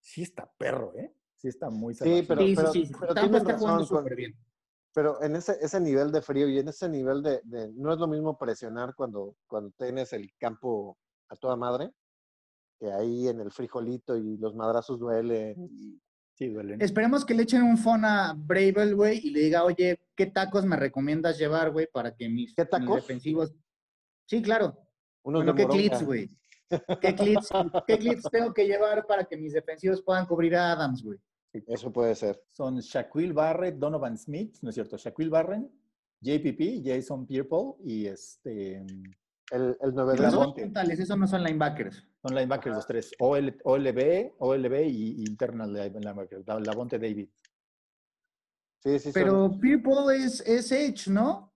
sí está perro, ¿eh? Sí está muy Sí, salvaje. pero- sí, sí, sí. pero Tampa está jugando razón súper bien. Pero en ese, ese nivel de frío y en ese nivel de, de- No es lo mismo presionar cuando, cuando tienes el campo a toda madre, que ahí en el frijolito y los madrazos duelen. y- Sí, duelen. Esperemos que le echen un phone a Bravel, güey, y le diga, oye, ¿qué tacos me recomiendas llevar, güey, para que mis, ¿Qué mis tacos? defensivos... Sí, claro. Unos Bueno, ¿qué clips, güey? ¿Qué clips, ¿Qué clips tengo que llevar para que mis defensivos puedan cubrir a Adams, güey? Eso puede ser. Son Shaquille Barrett, Donovan Smith, ¿no es cierto? Shaquille Barrett, JPP, Jason Pierre-Paul y este... El, el 9 Y de Esos son frontales, esos no son linebackers. Son linebackers los tres. OL, OLB, OLB y, y internal linebacker. La- Lavonte David. Sí, sí, son- Pero People es, es Edge, ¿no?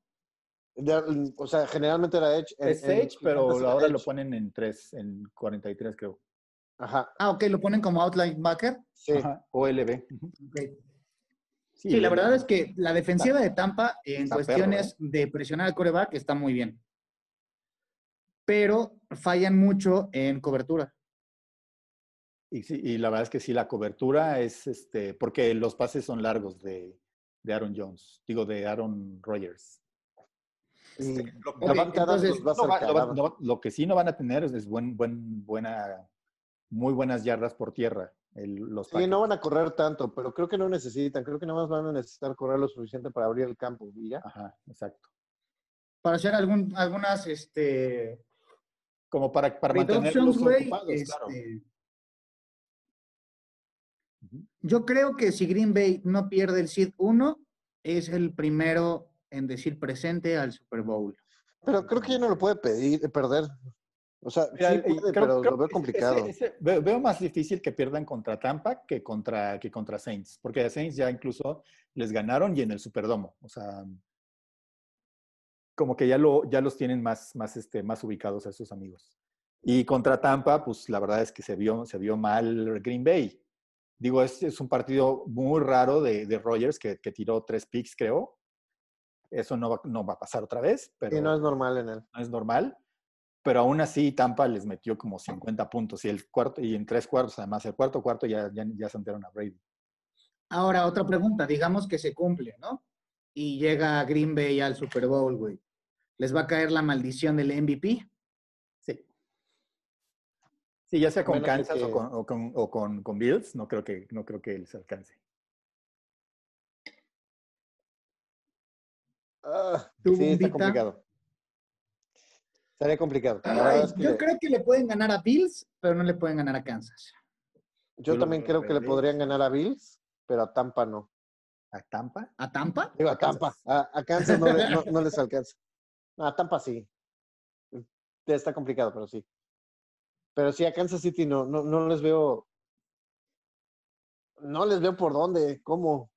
de- o sea, generalmente era Edge. en- Es en- Edge, pero ahora lo ponen en 3, en 43 creo. Ajá, Ah, ok, lo ponen como out linebacker. sí. Ajá, OLB. Ujú. Ok. Sí, la verdad es que la defensiva de Tampa en perro, cuestiones de presionar al coreback está muy bien. Pero fallan mucho en cobertura. Y, sí, y la verdad es que sí, la cobertura es, este, porque los pases son largos de, de Aaron Jones, digo, de Aaron Rodgers. Entonces, lo que sí no van a tener es, es buen, buen, buena, muy buenas yardas por tierra. el- los Sí, no van a correr tanto, pero creo que no necesitan. Creo que nada más van a necesitar correr lo suficiente para abrir el campo. Y ya. Ajá, exacto. Para hacer algún, algunas, este, Como para, para mantenerlos güey, ocupados, claro. este, Ujú. Yo creo que si Green Bay no pierde el Seed 1, es el primero en decir presente al Super Bowl. Pero creo que ya no lo puede pedir, eh, perder. O sea, Mira, sí puede, creo- pero creo lo veo complicado. ese- ese- veo, veo más difícil que pierdan contra Tampa que contra, que contra Saints, porque a Saints ya incluso les ganaron y en el Superdomo. O sea, como que ya, lo, ya los tienen más, más, este, más ubicados a sus amigos. Y contra Tampa, pues la verdad es que se vio, se vio mal Green Bay. Digo, es, es un partido muy raro de, de Rogers que, que tiró tres picks, creo. Eso no va, no va a pasar otra vez, pero Y no es normal en él. no es normal. Pero aún así, Tampa les metió como 50 puntos. Y el cuarto, y en tres cuartos, además, el cuarto cuarto ya, ya, ya sentaron a Brady. Ahora, otra pregunta. Digamos que se cumple, ¿no? Y llega Green Bay al Super Bowl, güey. ¿Les va a caer la maldición del MVP? Sí. Sí, ya sea con Bueno, Kansas que- o, con, o, con, o con- con Bills, no creo que, no creo que les alcance. Ah, ¿Tú, sí, está complicado. Estaría complicado. La verdad Ay, es que yo creo que le pueden ganar a Bills, pero no le pueden ganar a Kansas. yo también creo que le podrían ganar a Bills, pero a Tampa no. ¿A Tampa? ¿A Tampa? Digo, a A Kansas. Tampa. A, a Kansas no, le- no- no les alcanza. No, a Tampa sí. Está complicado, pero sí. Pero sí, a Kansas City no, no, no les veo. No les veo por dónde, cómo.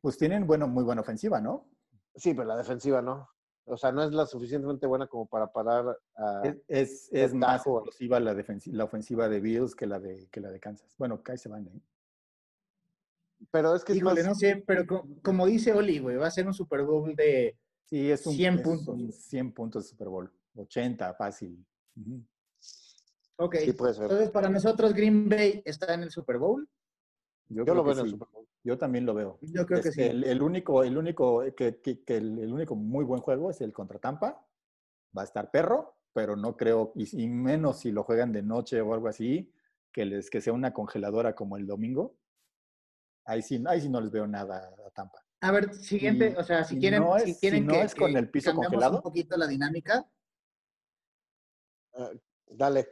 Pues tienen bueno, muy buena ofensiva, ¿no? Sí, pero la defensiva no. O sea, no es la suficientemente buena como para parar a. Es, es, es más explosiva la, defensi- la ofensiva de Bills que la de, que la de Kansas. Bueno, ahí se van, ¿eh? Pero es que es Híjole, más. no sé, pero co- como dice Oli, güey, va a ser un Super Bowl de... Sí, es un 100 es puntos. un 100 puntos de Super Bowl. 80, fácil. Ujú. Ok. Sí, puede ser. Entonces, para nosotros, Green Bay está en el Super Bowl. Yo, lo veo en el. Super Bowl. Yo también lo veo. Yo creo que sí. El, el único, el único, que, que- que el, el único muy buen juego es el contra Tampa. Va a estar perro, pero no creo, y, y menos si lo juegan de noche o algo así, que les que sea una congeladora como el domingo. Ahí sí, ahí sí no les veo nada a Tampa. A ver, siguiente, Y- o sea, si quieren, no si es- quieren si no que, es con que el piso cambiamos congelado. un poquito la dinámica. Ah, dale.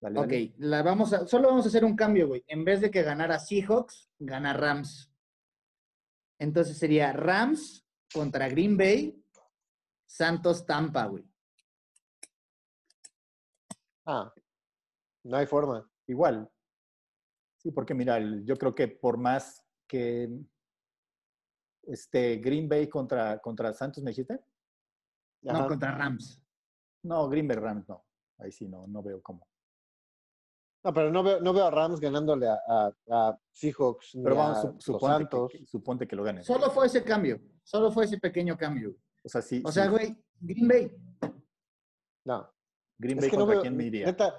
Dale, Ok, dale. la vamos a, solo vamos a hacer un cambio, güey. En vez de que ganara Seahawks, gana Rams. Entonces sería Rams contra Green Bay, Santos Tampa, güey. Ah, no hay forma. Igual. Sí, porque mira, yo creo que por más que este Green Bay contra, contra Santos, ¿me dijiste? No, Ajá. contra Rams. No, Green Bay Rams no. Ahí sí no, no veo cómo. No, pero no veo, no veo a Rams ganándole a, a, a Seahawks ni Pero vamos, a suponte, Santos. que, que- suponte que lo ganen. Solo fue ese cambio. Solo fue ese pequeño cambio. O sea, sí. O sea, sí. güey, Green Bay. No, Green es Bay que no contra veo. quién me iría. Neta,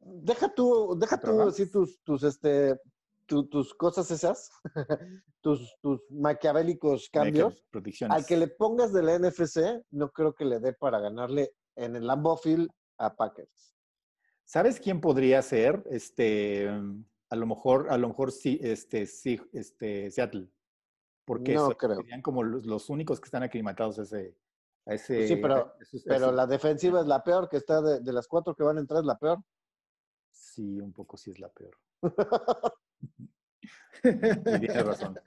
deja tú, deja ¿Contra tú así tus, tus, este, tu- tus cosas esas, tus, tus maquiavélicos cambios. Al que le pongas de la NFC, no creo que le dé para ganarle en el Lambeau Field a Packers. ¿Sabes quién podría ser? Este, a lo mejor, a lo mejor sí, este, sí, este, Seattle. Porque No creo. serían como los, los únicos que están aclimatados a ese, a ese. Pues sí, pero- a esos- a Pero ese- la defensiva es la peor, que está de, de las cuatro que van a entrar, es la peor. Sí, un poco sí es la peor. Y tienes razón.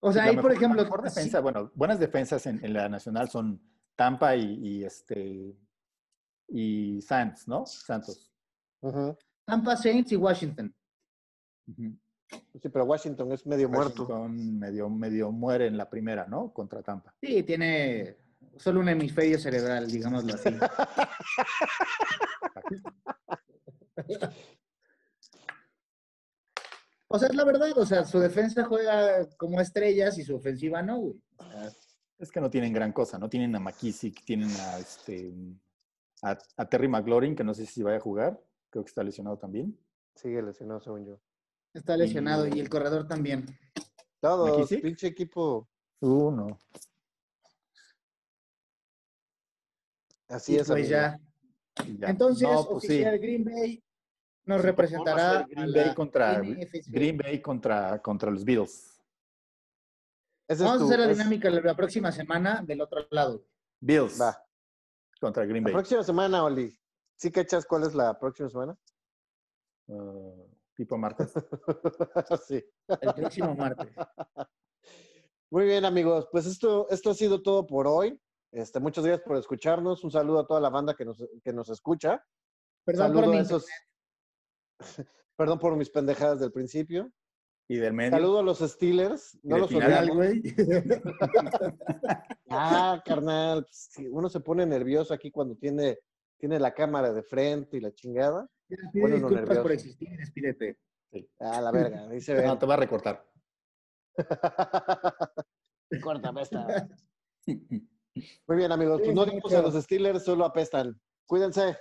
O sea, ahí, por la ejemplo, mejor sí- defensa, bueno, buenas defensas en, en la nacional son Tampa y, y este y Santos, ¿no? Santos. Tampa Saints y Washington. Sí, pero Washington es medio muerto. Washington medio, medio muere en la primera, ¿no? Contra Tampa. Sí, tiene solo un hemisferio cerebral, digámoslo así. O sea, es la verdad, o sea, su defensa juega como estrellas y su ofensiva no, güey. Es que no tienen gran cosa, no tienen a McKissick, tienen a este a, a Terry McLaurin, que no sé si vaya a jugar, creo que está lesionado también. Sigue lesionado, según yo. está lesionado y el corredor también. Todos, ¿McKissick? pinche equipo. Uh, no. Así Y es. pues ya. Entonces, No, pues sí. oficial Green Bay nos Sí, representará Green Bay contra NFC. Green Bay contra, contra los Bills. Ese es Vamos a hacer la es- dinámica la, la próxima semana del otro lado. Bills Va. Contra Green La Bay. próxima semana, Oli. ¿Sí cachas cuál es la próxima semana? Uh, tipo martes. sí. El próximo martes. Muy bien, amigos. Pues esto, esto ha sido todo por hoy. Este, muchas gracias por escucharnos. Un saludo a toda la banda que nos, que nos escucha. Perdón Saludo por mi esos. Perdón por mis pendejadas del principio. Y del medio. Saludo a los Steelers. No los final, güey. Ah, carnal. pues, uno se pone nervioso aquí cuando tiene, tiene la cámara de frente y la chingada. Pide Pone uno por existir. Ah, la verga. Ahí se ve. No, te va a recortar. Córtame esta. Muy bien, amigos. Pues Sí, no sí, dimos a los Steelers, solo apestan. Cuídense.